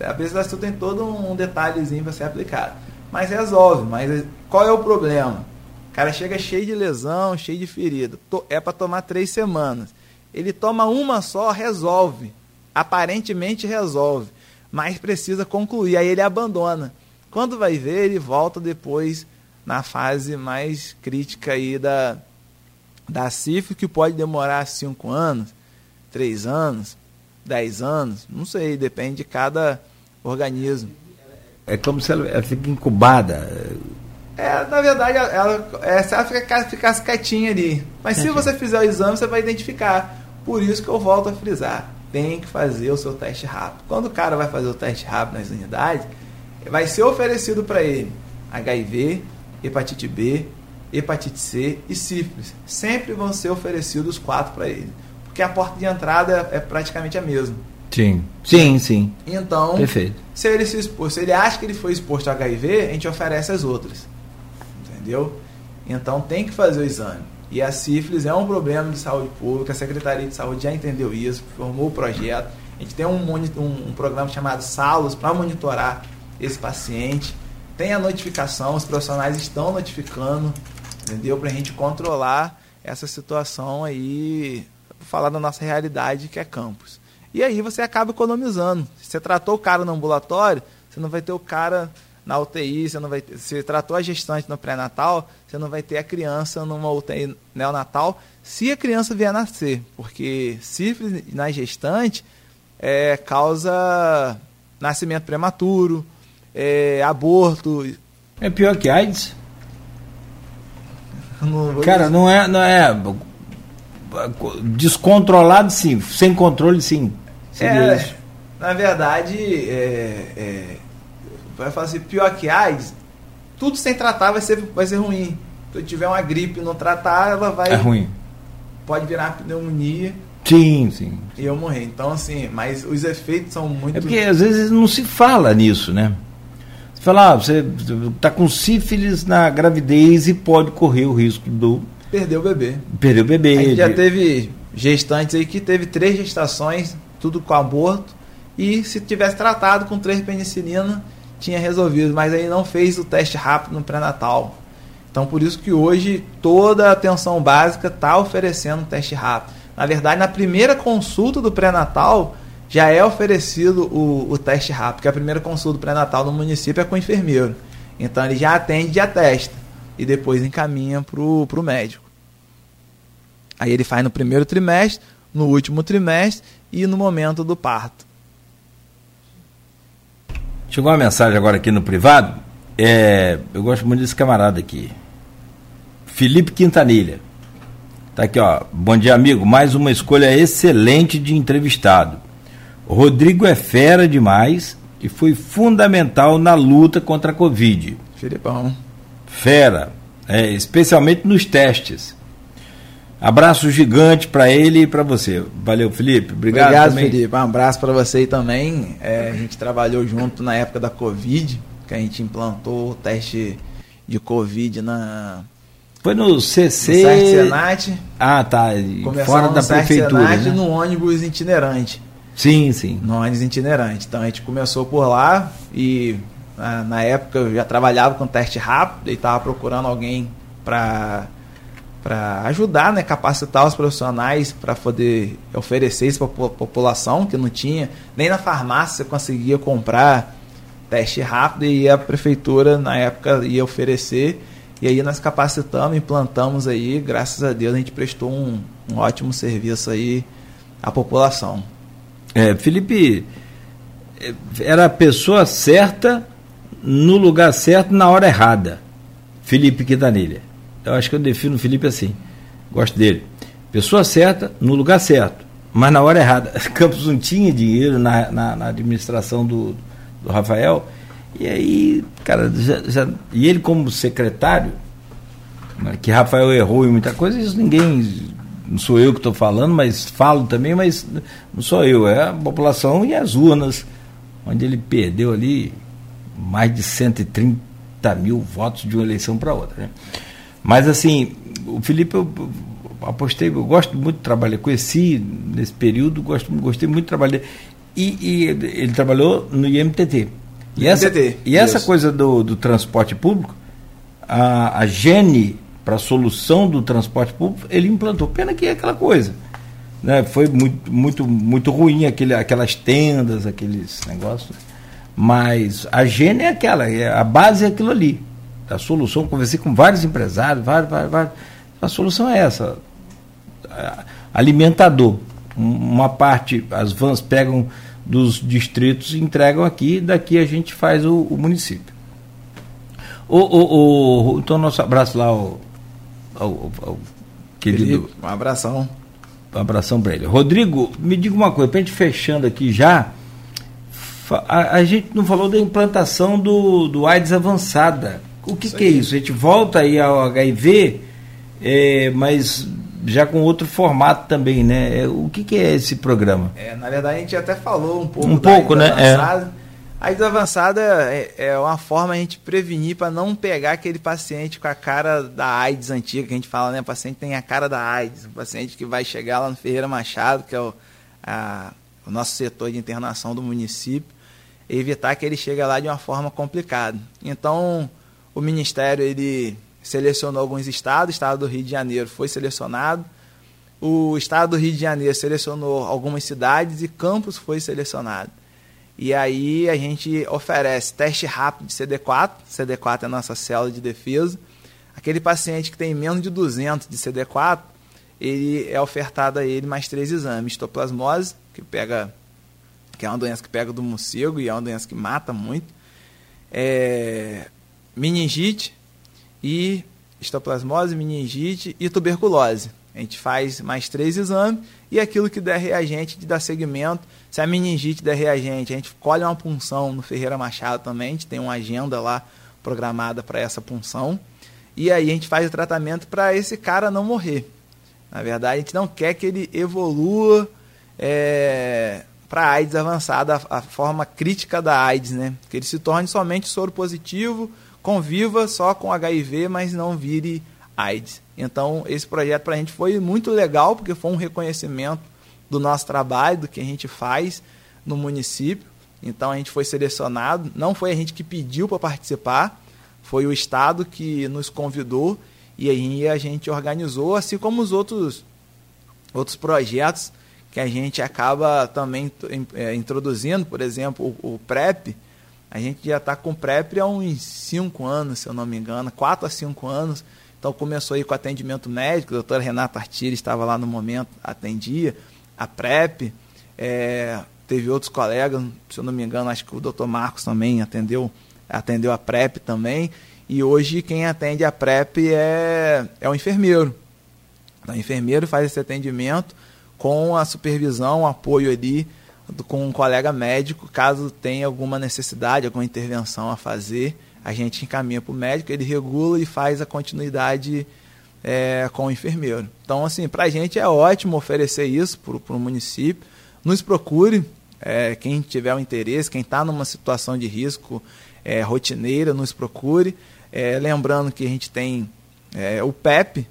É. Às vezes você tem todo um detalhezinho para ser aplicado. Mas resolve. Mas qual é o problema? O cara chega cheio de lesão, cheio de ferida. É para tomar três semanas. Ele toma uma só, resolve. Aparentemente resolve mas precisa concluir. Aí ele abandona. Quando vai ver, ele volta depois na fase mais crítica aí da, da CIF, que pode demorar 5 anos, 3 anos, 10 anos, não sei, depende de cada organismo. É como se ela, ela fica incubada. É, na verdade, ela, é, se ela ficar, ficasse quietinha ali. Mas se você fizer o exame, você vai identificar. Por isso que eu volto a frisar tem que fazer o seu teste rápido. Quando o cara vai fazer o teste rápido nas unidades, vai ser oferecido para ele HIV, hepatite B, hepatite C e sífilis. Sempre vão ser oferecidos os quatro para ele. Porque a porta de entrada é praticamente a mesma. Sim, sim, sim. Então, Perfeito. se ele se expor, se ele acha que ele foi exposto a HIV, a gente oferece as outras. Entendeu? Então tem que fazer o exame. E a sífilis é um problema de saúde pública, a Secretaria de Saúde já entendeu isso, formou o projeto. A gente tem um, um, um programa chamado Salos para monitorar esse paciente. Tem a notificação, os profissionais estão notificando, entendeu? Para a gente controlar essa situação aí, falar da nossa realidade que é campus. E aí você acaba economizando. Se você tratou o cara no ambulatório, você não vai ter o cara na UTI, você não vai ter, se tratou a gestante no pré-natal, você não vai ter a criança numa UTI neonatal se a criança vier nascer, porque sífilis na gestante é, causa nascimento prematuro, é, aborto. É pior que AIDS? Não Cara, não é, não é descontrolado sim, sem controle sim. É, na verdade, é, é vai falar assim, pior que AIDS, tudo sem tratar vai ser, vai ser ruim. Se eu tiver uma gripe e não tratar, ela vai. É ruim. Pode virar pneumonia. Sim, sim. E eu morrer. Então, assim, mas os efeitos são muito. É porque às vezes não se fala nisso, né? Você fala, ah, você está com sífilis na gravidez e pode correr o risco do. Perder o bebê. Perder o bebê. A gente já teve gestantes aí que teve três gestações, tudo com aborto, e se tivesse tratado com três penicilina, tinha resolvido, mas aí não fez o teste rápido no pré-natal. Então por isso que hoje toda a atenção básica está oferecendo o teste rápido. Na verdade, na primeira consulta do pré-natal já é oferecido o, o teste rápido, que a primeira consulta do pré-natal no município é com o enfermeiro. Então ele já atende e já testa. e depois encaminha para o médico. Aí ele faz no primeiro trimestre, no último trimestre e no momento do parto. Chegou uma mensagem agora aqui no privado. É, eu gosto muito desse camarada aqui. Felipe Quintanilha. Tá aqui, ó. Bom dia, amigo. Mais uma escolha excelente de entrevistado. Rodrigo é fera demais e foi fundamental na luta contra a Covid. Filipão. Fera, é, especialmente nos testes. Abraço gigante para ele e para você. Valeu, Felipe. Obrigado, Obrigado também. Felipe. Um abraço para você também. É, a gente trabalhou junto na época da Covid, que a gente implantou o teste de Covid na. Foi no CC. No CERT Senat. Ah, tá. Fora da prefeitura. Senat, né? no ônibus itinerante. Sim, sim. No ônibus itinerante. Então a gente começou por lá e na, na época eu já trabalhava com teste rápido e estava procurando alguém para para ajudar, né, capacitar os profissionais para poder oferecer isso para a população que não tinha, nem na farmácia conseguia comprar teste rápido e a prefeitura na época ia oferecer e aí nós capacitamos, implantamos aí, graças a Deus a gente prestou um, um ótimo serviço aí à população. É, Felipe é, era a pessoa certa no lugar certo na hora errada. Felipe Quintanilha. Eu acho que eu defino o Felipe assim. Gosto dele. Pessoa certa, no lugar certo, mas na hora errada. Campos não tinha dinheiro na, na, na administração do, do Rafael. E aí, cara, já, já, e ele como secretário, né, que Rafael errou em muita coisa, isso ninguém. Não sou eu que estou falando, mas falo também, mas não sou eu, é a população e as urnas, onde ele perdeu ali mais de 130 mil votos de uma eleição para outra. Né? Mas assim, o Felipe, eu, apostei, eu gosto muito de trabalhar, conheci nesse período, gosto, gostei muito de trabalhar. E, e ele trabalhou no IMTT. E essa, IMTT, e essa coisa do, do transporte público, a, a gene para a solução do transporte público, ele implantou. Pena que é aquela coisa. Né? Foi muito, muito, muito ruim aquele, aquelas tendas, aqueles negócios. Mas a gene é aquela, é, a base é aquilo ali a solução, conversei com vários empresários, vários, vários, vários, a solução é essa. Alimentador. Uma parte, as vans pegam dos distritos e entregam aqui, daqui a gente faz o, o município. O, o, o, então, nosso abraço lá ao, ao, ao querido. Felipe, um abração. Um abração para ele. Rodrigo, me diga uma coisa, para a gente fechando aqui já, a, a, gente não falou da implantação do, do AIDS avançada. O que, que é isso? A gente volta aí ao HIV, é, mas já com outro formato também, né? É, o que, que é esse programa? É, na verdade, a gente até falou um pouco um pouco, né? Avançada. É. A AIDS avançada é, é uma forma a gente prevenir para não pegar aquele paciente com a cara da AIDS antiga, que a gente fala, né? O paciente tem a cara da AIDS, o paciente que vai chegar lá no Ferreira Machado, que é o, a, o nosso setor de internação do município, evitar que ele chegue lá de uma forma complicada. Então, o Ministério ele selecionou alguns estados, o estado do Rio de Janeiro foi selecionado, o estado do Rio de Janeiro selecionou algumas cidades e Campos foi selecionado. E aí a gente oferece teste rápido de CD4, CD4 é a nossa célula de defesa. Aquele paciente que tem menos de 200 de CD4, ele é ofertado a ele mais três exames: histoplasmose, que pega que é uma doença que pega do morcego e é uma doença que mata muito. É, meningite e histoplasmose, meningite e tuberculose. A gente faz mais três exames e aquilo que der reagente de dar segmento. Se a meningite der reagente, a gente colhe uma punção no Ferreira Machado também, a gente tem uma agenda lá programada para essa punção. E aí a gente faz o tratamento para esse cara não morrer. Na verdade, a gente não quer que ele evolua é, para AIDS avançada, a, a, forma crítica da AIDS, né? Que ele se torne somente soro positivo conviva só com HIV, mas não vire AIDS. Então, esse projeto para a gente foi muito legal, porque foi um reconhecimento do nosso trabalho, do que a gente faz no município. Então, a gente foi selecionado, não foi a gente que pediu para participar, foi o Estado que nos convidou e aí a gente organizou, assim como os outros, outros projetos que a gente acaba também é, introduzindo, por exemplo, o, o PrEP, A gente já está com PrEP há uns 5 anos, se eu não me engano, 4 a 5 anos. Então começou aí com atendimento médico, a doutora Renata Artiri estava lá no momento, atendia a PrEP. É, teve outros colegas, se eu não me engano, acho que o doutor Marcos também atendeu, atendeu a PrEP também. E hoje quem atende a PrEP é, é o enfermeiro. O enfermeiro faz esse atendimento com a supervisão, o apoio ali com um colega médico, caso tenha alguma necessidade, alguma intervenção a fazer, a gente encaminha para o médico, ele regula e faz a continuidade é, com o enfermeiro. Então, assim, para a gente é ótimo oferecer isso para o município. Nos procure, é, quem tiver o interesse, quem está numa situação de risco é, rotineira, nos procure. É, lembrando que a gente tem é, o PEP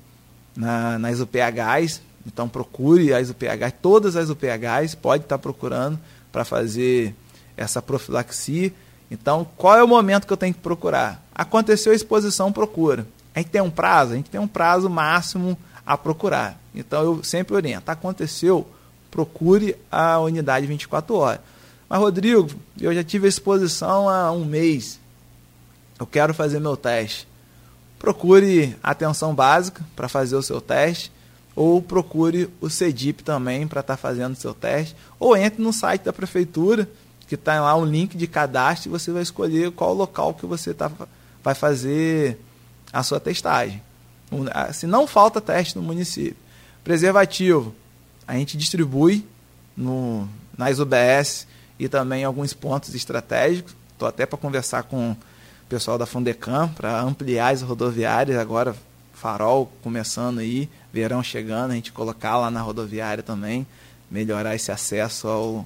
na, nas UPHs, então procure as UPHs, todas as UPHs, pode estar tá procurando para fazer essa profilaxia. Então, qual é o momento que eu tenho que procurar? Aconteceu a exposição, procura. A gente tem um prazo? A gente tem um prazo máximo a procurar. Então, eu sempre oriento. Aconteceu, procure a unidade 24 horas. Mas, Rodrigo, eu já tive a exposição há um mês eu quero fazer meu teste. Procure atenção básica para fazer o seu teste, ou procure o CEDIP também para estar tá fazendo o seu teste, ou entre no site da prefeitura, que está lá um link de cadastro, e você vai escolher qual local que você tá, vai fazer a sua testagem. Se não falta teste no município. Preservativo, a gente distribui no, nas UBS e também em alguns pontos estratégicos. Estou até para conversar com pessoal da Fundecam para ampliar as rodoviárias agora farol começando aí, verão chegando, a gente colocar lá na rodoviária também, melhorar esse acesso ao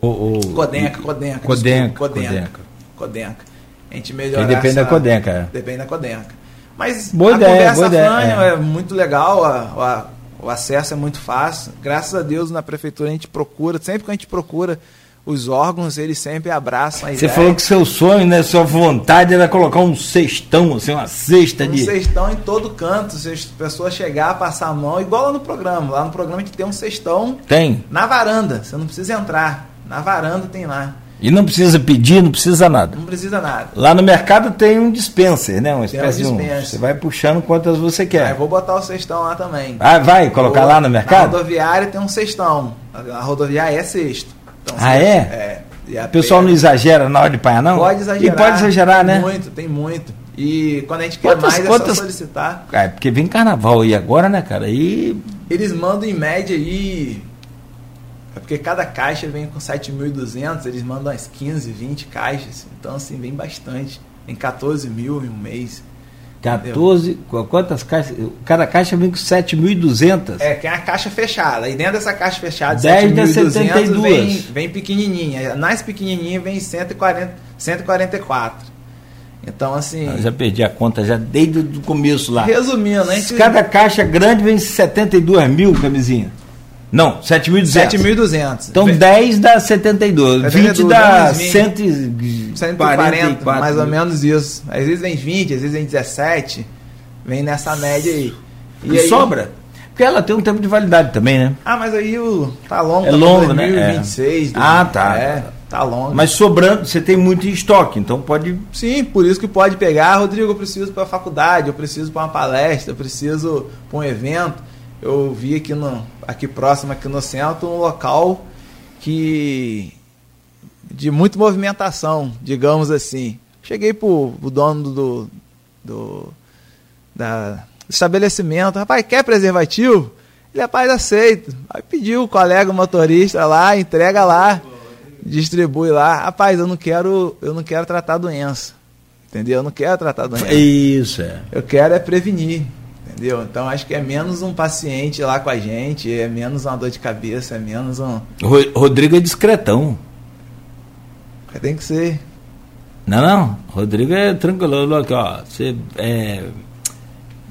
o, o, Codenca, Codenca, Codenca, Codenca, Codenca. A gente melhorar depende essa, da Codenca. É. Depende da Codenca. Mas boa a ideia, conversa boa ideia, é. é. muito legal, a, a, o acesso é muito fácil. Graças a Deus na prefeitura a gente procura, sempre que a gente procura os órgãos eles sempre abraçam a Você ideia. falou que seu sonho, né, sua vontade era colocar um cestão, assim, uma cesta um de. Um cestão em todo canto, se as pessoas chegar, passar a mão, igual lá no programa. Lá no programa a gente tem um cestão. Tem. Na varanda, você não precisa entrar. Na varanda tem lá. E não precisa pedir, não precisa nada. Não precisa nada. Lá no mercado tem um dispenser, né? Uma espécie um de um. Você vai puxando quantas você quer. Ah, vou botar o cestão lá também. Ah, vai colocar vou, lá no mercado? Na rodoviária tem um cestão. A rodoviária é cesto. Então, ah, é? É. o pessoal não exagera na hora de pagar, não? Pode exagerar. E pode exagerar, né? Muito, tem muito. E quando a gente quer quantas, mais, quantas... é só solicitar. É, porque vem carnaval aí agora, né, cara? E... Eles mandam em média aí é porque cada caixa vem com 7.200, eles mandam umas 15, 20 caixas. Então, assim, vem bastante. Vem 14 mil em um mês. 14, entendeu? quantas caixas? Cada caixa vem com 7.200. É, que é a caixa fechada. E dentro dessa caixa fechada, 10 de 72. Vem, vem pequenininha. Nas pequenininhas vem 140, 144. Então, assim. Eu já perdi a conta já desde o começo lá. Resumindo, a gente... Cada caixa grande vem 72 mil camisinha. Não, 7.200. 7.200. Então Vem. 10 dá 72. 72 20 dá 140, 140, mais ou menos isso. Às vezes vem 20, às vezes vem 17. Vem nessa média aí. E, e aí, sobra? Porque ela tem um tempo de validade também, né? Ah, mas aí o tá longo, é tá longo, 2026, né? É. Ah, tá. É, tá longo. Mas sobrando, você tem muito em estoque, então pode. Sim, por isso que pode pegar, Rodrigo, eu preciso para a faculdade, eu preciso para uma palestra, eu preciso para um evento eu vi aqui, no, aqui próximo, aqui no centro, um local que de muita movimentação, digamos assim. Cheguei pro, pro dono do, do, da, estabelecimento, rapaz, quer preservativo? Ele, rapaz, aceita. Aí pediu o colega motorista lá, entrega lá, distribui lá. Rapaz, eu não quero, eu não quero tratar doença. Entendeu? Eu não quero tratar doença. Isso, é. Eu quero é prevenir. Entendeu? Então acho que é menos um paciente lá com a gente, é menos uma dor de cabeça, é menos um. Rodrigo é discretão. Tem que ser. Não, não. Rodrigo é tranquilo. Aqui, ó. Você é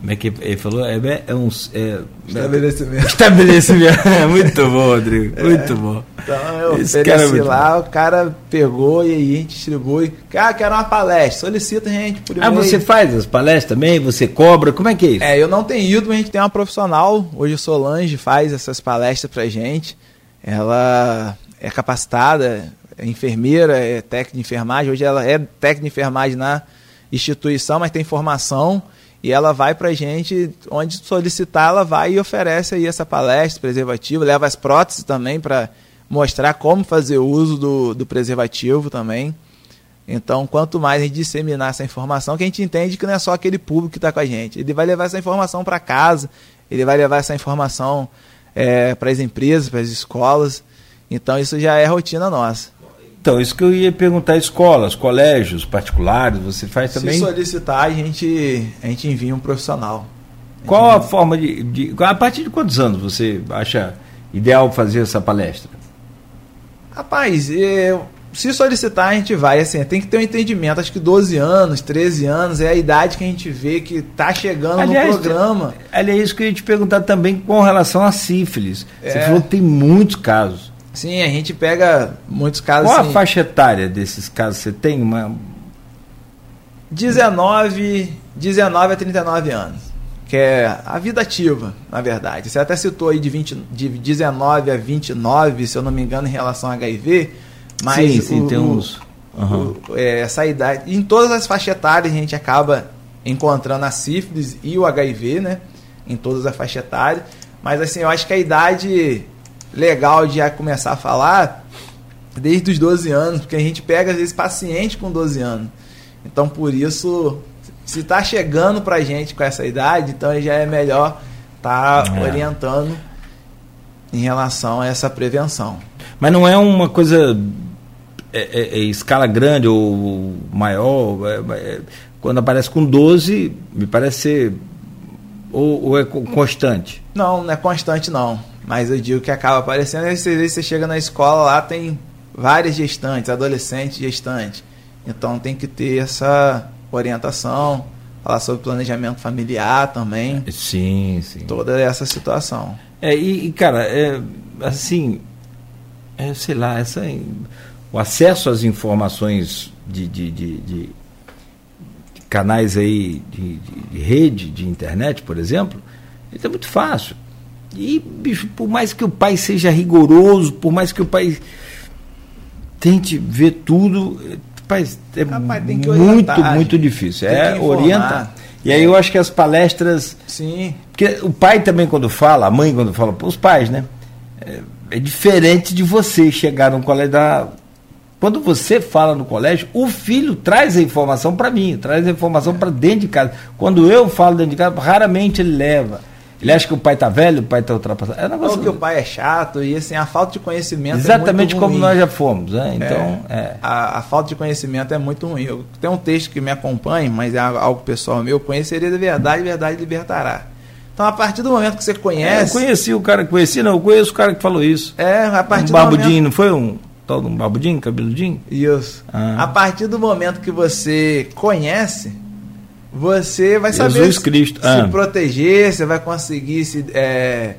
como é que ele falou? É, é um. É, estabelecimento. Estabelecimento. muito bom, Rodrigo. É. Muito bom. Então eu Esse ofereci é lá, bom. o cara pegou e aí a gente distribui. Ah, quero uma palestra. Solicita a gente por Ah, você faz as palestras também? Você cobra? Como é que é isso? É, eu não tenho ido, mas a gente tem uma profissional. Hoje o Solange faz essas palestras pra gente. Ela é capacitada, é enfermeira, é técnica de enfermagem. Hoje ela é técnica de enfermagem na instituição, mas tem formação e ela vai para gente, onde solicitar, ela vai e oferece aí essa palestra preservativo, leva as próteses também para mostrar como fazer uso do, do preservativo também. Então, quanto mais a gente disseminar essa informação, que a gente entende que não é só aquele público que está com a gente. Ele vai levar essa informação para casa, ele vai levar essa informação é, para as empresas, para as escolas. Então, isso já é rotina nossa. Então, isso que eu ia perguntar, escolas, colégios particulares, você faz também? Se solicitar, a gente, a gente envia um profissional. A Qual a forma de, de, A partir de quantos anos você acha ideal fazer essa palestra? Rapaz, eu, se solicitar, a gente vai, assim, tem que ter um entendimento. Acho que 12 anos, 13 anos é a idade que a gente vê que está chegando aliás, no programa. Aliás, é isso que eu ia te perguntar também com relação a sífilis. É. Você falou que tem muitos casos. Sim, a gente pega muitos casos. Qual assim, a faixa etária desses casos? Você tem uma. 19, 19 a 39 anos. Que é a vida ativa, na verdade. Você até citou aí de, 20, de 19 a 29, se eu não me engano, em relação a HIV mas sim, sim, o, tem uns. Uhum. O, é, essa idade. Em todas as faixas etárias a gente acaba encontrando a sífilis e o HIV, né? Em todas as faixas etárias. Mas assim, eu acho que a idade legal de começar a falar desde os 12 anos, porque a gente pega às vezes paciente com 12 anos. Então por isso, se está chegando pra gente com essa idade, então já é melhor estar tá é. orientando em relação a essa prevenção. Mas não é uma coisa é, é, é escala grande ou maior. É, é quando aparece com 12, me parece ser. Ou, ou, é constante? Não, não é constante não. Mas eu digo que acaba aparecendo. Às vezes você chega na escola lá, tem várias gestantes, adolescentes, gestantes. Então tem que ter essa orientação, falar sobre planejamento familiar também. Sim, sim. Toda essa situação. É, e, e cara, é, assim, é, sei lá, essa, o acesso às informações de, de, de, de canais aí de, de, rede, de internet, por exemplo, é muito fácil. E, bicho, por mais que o pai seja rigoroso, por mais que o pai tente ver tudo, rapaz, é Rapaz, muito, muito difícil. é, orienta. E aí eu acho que as palestras. Sim. Porque o pai também, quando fala, a mãe, quando fala, os pais, né? É, é diferente de você chegar no colégio da. Quando você fala no colégio, o filho traz a informação para mim, traz a informação para dentro de casa. Quando eu falo dentro de casa, raramente ele leva. Ele acha que o pai está velho, o pai está ultrapassado. É um negócio... Ou que o pai é chato e assim, a falta de conhecimento Exatamente é como nós já fomos. Né? Então, é, é. A, a, falta de conhecimento é muito ruim. Eu, tem um texto que me acompanha, mas é algo pessoal meu. Conheceria a verdade, verdade libertará. Então, a partir do momento que você conhece. É, eu conheci o cara que conheci, não, eu conheço o cara que falou isso. É, a partir um barbudinho, momento... não foi um tal de um barbudinho, cabeludinho? Isso. Ah. A partir do momento que você conhece, você vai saber se, Cristo. se ah. proteger, você vai conseguir se, é,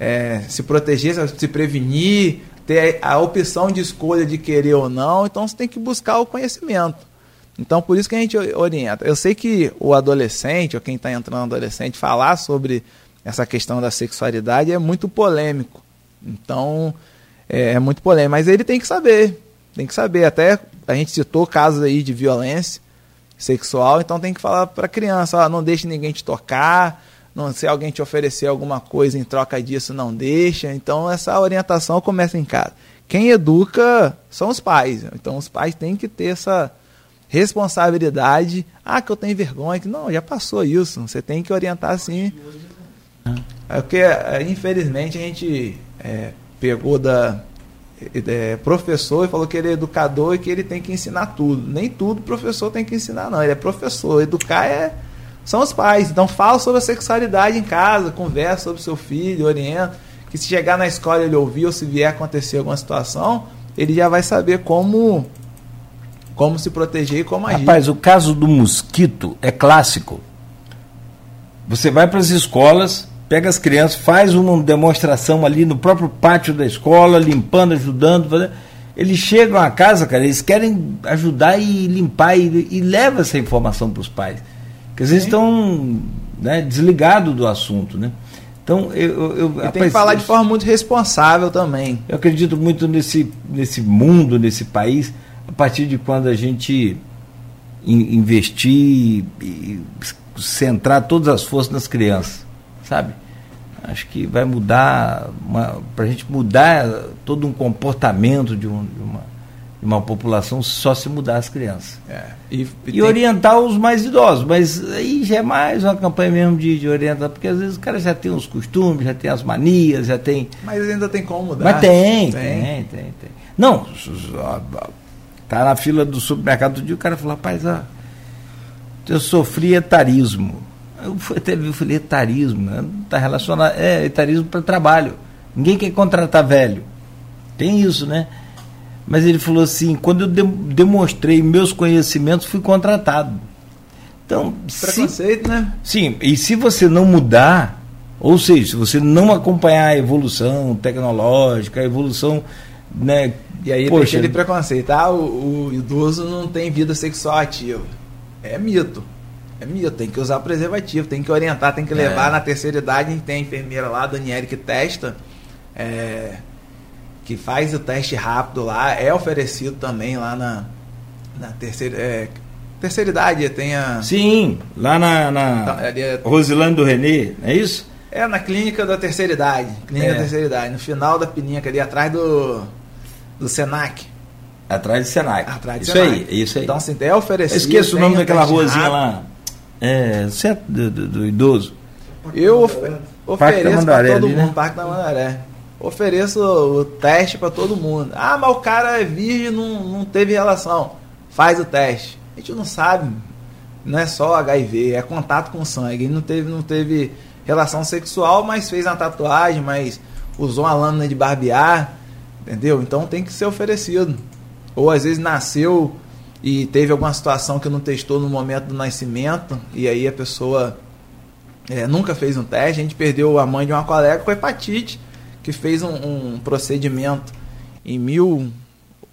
é, se proteger, se prevenir, ter a opção de escolha de querer ou não. Então, você tem que buscar o conhecimento. Então, por isso que a gente orienta. Eu sei que o adolescente, ou quem está entrando adolescente, falar sobre essa questão da sexualidade é muito polêmico. Então, é, é muito polêmico. Mas ele tem que saber. Tem que saber. Até a gente citou casos aí de violência sexual, então tem que falar para a criança, ó, não deixe ninguém te tocar, não, se alguém te oferecer alguma coisa em troca disso, não deixa. Então essa orientação começa em casa. Quem educa são os pais. Então os pais têm que ter essa responsabilidade. Ah, que eu tenho vergonha. Não, já passou isso. Você tem que orientar assim. É porque, é, infelizmente, a gente é, pegou da é, professor e falou que ele é educador e que ele tem que ensinar tudo. Nem tudo professor tem que ensinar, não. Ele é professor. Educar é são os pais. Então fala sobre a sexualidade em casa, conversa sobre seu filho, orienta. Que se chegar na escola ele ouvir ou se vier acontecer alguma situação, ele já vai saber como como se proteger e como agir. Rapaz, o caso do mosquito é clássico. Você vai para as escolas, pega as crianças, faz uma demonstração ali no próprio pátio da escola, limpando, ajudando. Eles chegam à casa, cara, eles querem ajudar e limpar e, e leva essa informação para os pais. Que às vezes estão né, desligados do assunto, né? Então, eu, eu, e tem que falar de forma muito responsável também. Eu acredito muito nesse, nesse mundo, nesse país, a partir de quando a gente investir e centrar todas as forças nas crianças, sabe? Acho que vai mudar, para a gente mudar todo um comportamento de, um, de, uma, de uma população só se mudar as crianças. É. E, e, e tem... orientar os mais idosos, mas aí já é mais uma campanha mesmo de, de orientar, porque às vezes o cara já tem os costumes, já tem as manias, já tem. Mas ainda tem como mudar. Mas tem, tem, tem, tem. tem. Não, tá na fila do supermercado do dia, o cara falou, rapaz, ó, eu sofri etarismo. Eu até vi, eu falei, etarismo, né? Está relacionado, é etarismo para trabalho. Ninguém quer contratar velho. Tem isso, né? Mas ele falou assim, quando eu de, demonstrei meus conhecimentos, fui contratado. Então, preconceito, se, né? Sim, e se você não mudar, ou seja, se você não acompanhar a evolução tecnológica, a evolução, né? E aí Poxa, tem aquele preconceito, ah, o, o idoso não tem vida sexual ativa. É mito. É mito, tem que usar preservativo, tem que orientar, tem que levar é. na terceira idade. A gente tem a enfermeira lá, a Daniele, que testa, é, que faz o teste rápido lá, é oferecido também lá na, na terceira. É, terceira idade, tem a. Sim, lá na, na então, é, Rosilândia do Renê, é isso? É, na clínica da terceira idade. Clínica é. da terceira idade, no final da pininha ali atrás do, do Senac. Atrás do Senac. Atrás do isso Senac. aí, isso aí. Então, assim, é oferecido. Eu esqueço o nome daquela ruazinha lá. É, centro do, do, do idoso. Eu of, ofereço para todo ali, mundo, né? Parque da Mandaré. Ofereço o teste para todo mundo. Ah, mas o cara é virgem, não, não teve relação. Faz o teste. A gente não sabe. Não é só HIV, é contato com sangue. Ele não teve, não teve relação sexual, mas fez uma tatuagem, mas usou uma lâmina de barbear. Entendeu? Então tem que ser oferecido. Ou às vezes nasceu e teve alguma situação que não testou no momento do nascimento, e aí a pessoa é, nunca fez um teste. A gente perdeu a mãe de uma colega com hepatite, que fez um, um procedimento em mil,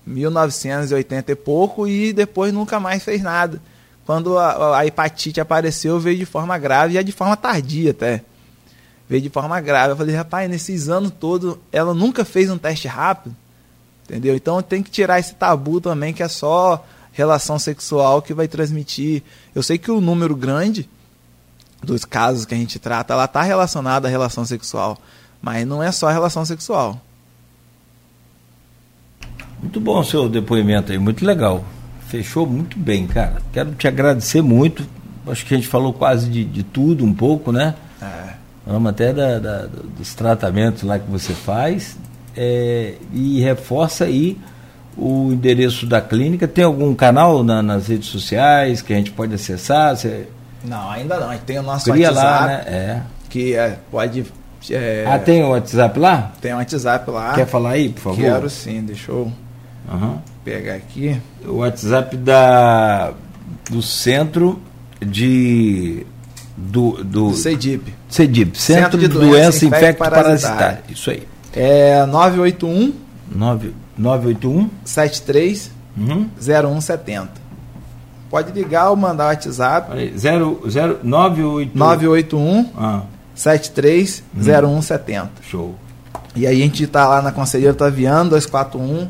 1980 e pouco e depois nunca mais fez nada. Quando a, a hepatite apareceu, veio de forma grave, já de forma tardia até. Veio de forma grave. Eu falei, rapaz, nesses anos todos, ela nunca fez um teste rápido. Entendeu? Então tem que tirar esse tabu também, que é só relação sexual que vai transmitir. Eu sei que o número grande dos casos que a gente trata, ela está relacionada à relação sexual, mas não é só a relação sexual. Muito bom o seu depoimento aí, muito legal. Fechou muito bem, cara. Quero te agradecer muito. Acho que a gente falou quase de, de tudo um pouco, né? É. Até da, da, dos tratamentos lá que você faz. É, e reforça aí o endereço da clínica. Tem algum canal na, nas redes sociais que a gente pode acessar? Você... Não, ainda não. A gente tem o nosso Cria WhatsApp. Lá, né? é. Que é, pode. É... Ah, tem o WhatsApp lá? Tem o WhatsApp lá. Quer falar aí, por favor? Quero sim, deixa eu uhum. pegar aqui. O WhatsApp da, do centro de. Do, do, do CEDIP. CEDIP, Centro, Centro de Doença, Doença Infecto Parasitária. Isso aí. É 981 9 981 73 uhum. 0170. Pode ligar ou mandar o WhatsApp. Aí, 0, 0, 981 981 ah. 73 uhum. 0170. Show. E aí a gente está lá na Conselheiro Taviano 241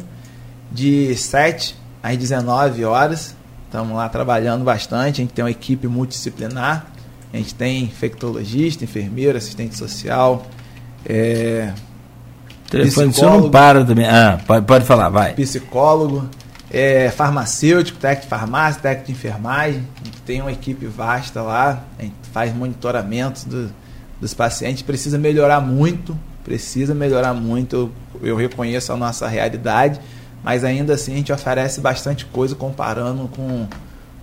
de 7 às 19 horas. Estamos lá trabalhando bastante. A gente tem uma equipe multidisciplinar. A gente tem infectologista, enfermeiro, assistente social, é, telefone não para também. Ah, pode, pode falar, vai. Psicólogo, é, farmacêutico, técnico de farmácia, técnico de enfermagem. A gente tem uma equipe vasta lá, a gente faz monitoramento do, dos pacientes. Precisa melhorar muito, precisa melhorar muito. Eu, eu reconheço a nossa realidade, mas ainda assim a gente oferece bastante coisa comparando com,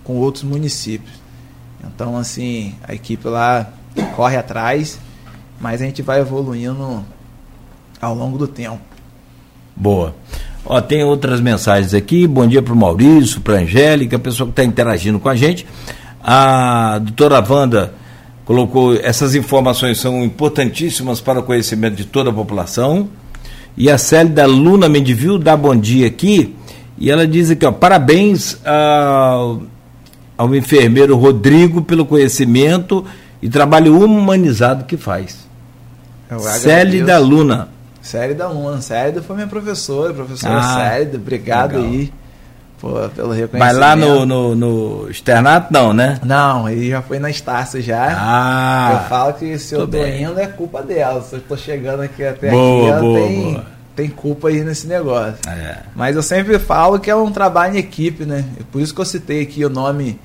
com outros municípios. Então, assim, a equipe lá corre atrás, mas a gente vai evoluindo ao longo do tempo. Boa. Ó, tem outras mensagens aqui. Bom dia para o Maurício, para a Angélica, a pessoa que está interagindo com a gente. A doutora Wanda colocou essas informações são importantíssimas para o conhecimento de toda a população. E a Célida Luna Mendivil dá bom dia aqui. E ela diz aqui, ó, parabéns ao, ao enfermeiro Rodrigo pelo conhecimento e trabalho humanizado que faz. Célida agradeço. Luna. Célida Luna. Célida foi minha professora, professora Ah. Obrigado legal. aí pô, pelo reconhecimento. Mas lá no, no, no externato, não, né? Não, ele já foi na Estácio já. eu Ah, falo que se eu tô bem. indo é culpa dela. Se eu tô chegando aqui até Boa, aqui, boa, tem, boa. tem culpa aí nesse negócio. é. Mas eu sempre falo que é um trabalho em equipe, né? Por isso que eu citei aqui o nome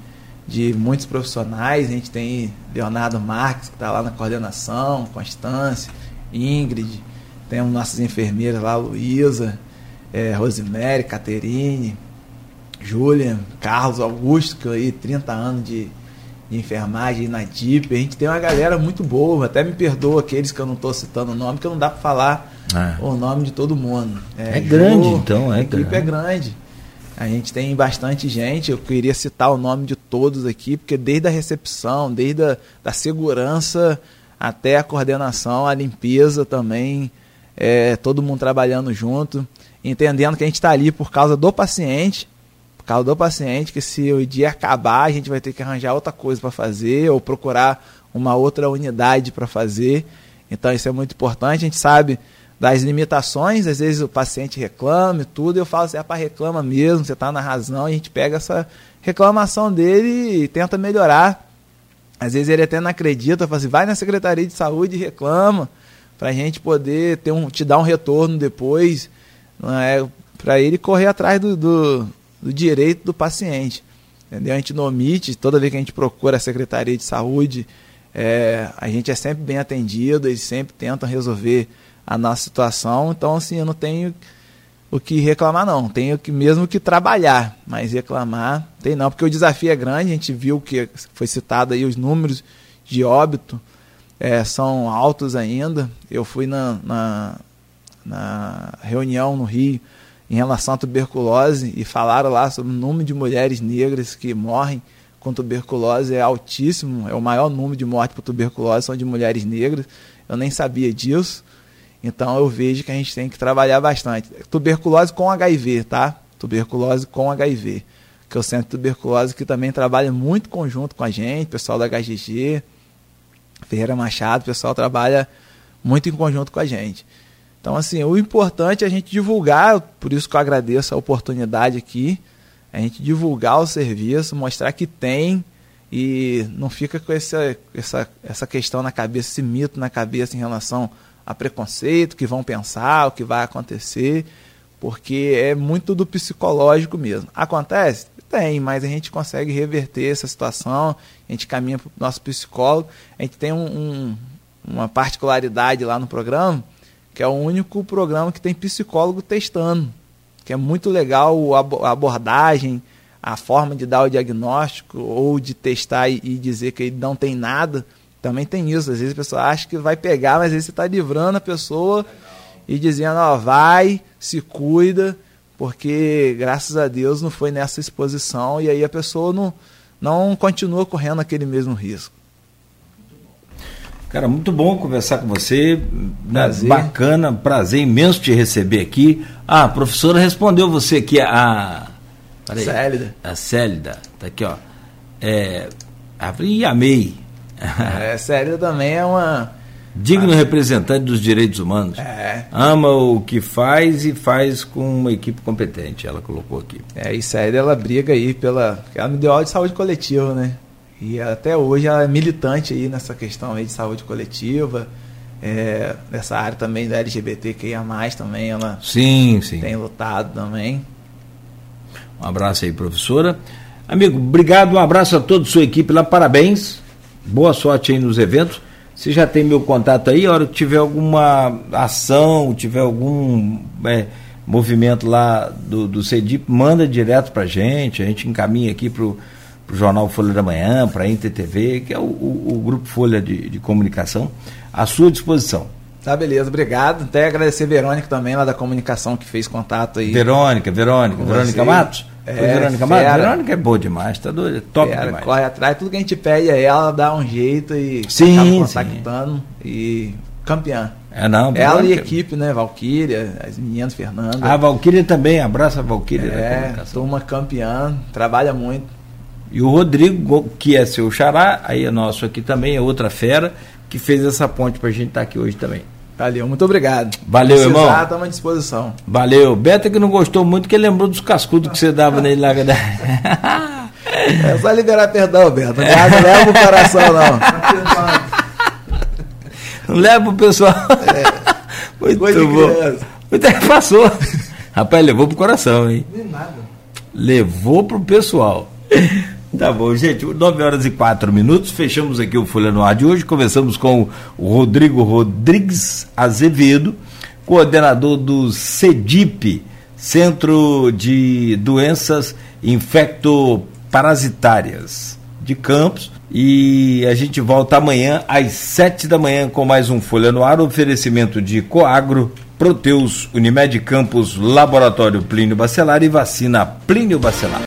de muitos profissionais. A gente tem Leonardo Marques, que está lá na coordenação, Constância, Ingrid, temos nossas enfermeiras lá, Luísa, eh, Rosemary, Caterine, Júlia, Carlos Augusto, que aí 30 anos de, de enfermagem na DIP. A gente tem uma galera muito boa, até me perdoa aqueles que eu não estou citando o nome, porque não dá para falar É. o nome de todo mundo. É grande, então, é A equipe grande. é grande. A gente tem bastante gente, eu queria citar o nome de todos aqui, porque desde a recepção, desde a da segurança até a coordenação, a limpeza também, é, todo mundo trabalhando junto, entendendo que a gente está ali por causa do paciente, por causa do paciente, que se o dia acabar, a gente vai ter que arranjar outra coisa para fazer, ou procurar uma outra unidade para fazer. Então isso é muito importante, a gente sabe das limitações, às vezes o paciente reclama e tudo, eu falo assim, é para reclama mesmo, você está na razão, e a gente pega essa reclamação dele e tenta melhorar. Às vezes ele até não acredita, fala assim, vai na Secretaria de Saúde e reclama, para a gente poder ter um, te dar um retorno depois, é, para ele correr atrás do, do, do direito do paciente. Entendeu? A gente não omite, toda vez que a gente procura a Secretaria de Saúde, é, a gente é sempre bem atendido, eles sempre tentam resolver a nossa situação. Então, assim, eu não tenho o que reclamar, não. Tenho que mesmo que trabalhar, mas reclamar tem não, porque o desafio é grande. A gente viu que foi citado aí os números de óbito é, são altos ainda. Eu fui na, na, na reunião no Rio em relação à tuberculose e falaram lá sobre o número de mulheres negras que morrem com tuberculose é altíssimo, é o maior número de mortes por tuberculose são de mulheres negras. Eu nem sabia disso. Então eu vejo que a gente tem que trabalhar bastante. Tuberculose com HIV, tá? Tuberculose com HIV. Que é o Centro de Tuberculose que também trabalha muito conjunto com a gente, pessoal da HGG, Ferreira Machado, o pessoal trabalha muito em conjunto com a gente. Então, assim, o importante é a gente divulgar, por isso que eu agradeço a oportunidade aqui, a gente divulgar o serviço, mostrar que tem e não fica com essa, essa, essa questão na cabeça, esse mito na cabeça em relação a preconceito, que vão pensar, o que vai acontecer, porque é muito do psicológico mesmo. Acontece? Tem, mas a gente consegue reverter essa situação, a gente caminha para o nosso psicólogo, a gente tem um, um, uma particularidade lá no programa, que é o único programa que tem psicólogo testando, que é muito legal a abordagem, a forma de dar o diagnóstico ou de testar e, e dizer que ele não tem nada, também tem isso. Às vezes a pessoa acha que vai pegar, mas às vezes você está livrando a pessoa e dizendo, ó, vai, se cuida, porque graças a Deus não foi nessa exposição e aí a pessoa não, não continua correndo aquele mesmo risco. Cara, muito bom conversar com você. Prazer. Bacana, prazer imenso te receber aqui. Ah, a professora respondeu você aqui, a. Peraí. Célida. A Célida. Tá aqui, ó. É. E amei. É, Célida também é uma. Digno representante dos direitos humanos. É. Ama o que faz e faz com uma equipe competente, ela colocou aqui. É, e Célida ela briga aí pela. Ela me deu aula de saúde coletiva, né? E até hoje ela é militante aí nessa questão aí de saúde coletiva. É, nessa área também da LGBTQIA, também, ela Sim, sim. tem lutado também. Um abraço aí, professora. Amigo, obrigado, um abraço a toda a sua equipe lá, parabéns. Boa sorte aí nos eventos. Você já tem meu contato aí, a hora que tiver alguma ação, tiver algum é, movimento lá do, do CEDIP, manda direto pra gente, a gente encaminha aqui pro, pro Jornal Folha da Manhã, pra Inter TV, que é o, o, o Grupo Folha de, de Comunicação, à sua disposição. Tá, beleza, obrigado. Até agradecer a Verônica também, lá da comunicação, que fez contato aí. Verônica, Verônica, Verônica. Matos? É, Foi Verônica Matos? fera. Verônica é boa demais, tá doido, é top Ela demais. corre atrás, tudo que a gente pede a ela, ela dá um jeito e Sim, acaba sim. contactando e campeã. É não, Ela e a equipe, né? Valquíria, as meninas Fernanda. A Valquíria também, abraça a Valquíria é, turma campeã, trabalha muito. E o Rodrigo, que é seu xará, aí é nosso aqui também, é outra fera, que fez essa ponte para a gente estar tá aqui hoje também. Valeu, muito obrado. Valeu, Precisar, irmão. Estamos à disposição. Valeu. Beta que não gostou muito, que lembrou dos cascudos que você dava nele lá. é só liberar perdão, Beto. Não leva o coração, não. Não leva o pessoal. É. Muito Coisa bom. Muito passou. Rapaz, levou pro coração, hein? Nem nada. Levou pro pessoal. Tá bom, gente, 9 horas e 4 minutos, fechamos aqui o Folha no Ar de hoje, começamos com o Rodrigo Rodrigues Azevedo, coordenador do CEDIP, Centro de Doenças Infectoparasitárias de Campos, e a gente volta amanhã às 7 da manhã com mais um Folha no Ar, oferecimento de Coagro, Proteus, Unimed Campos, Laboratório Plínio Bacelar e Vacina Plínio Bacelar.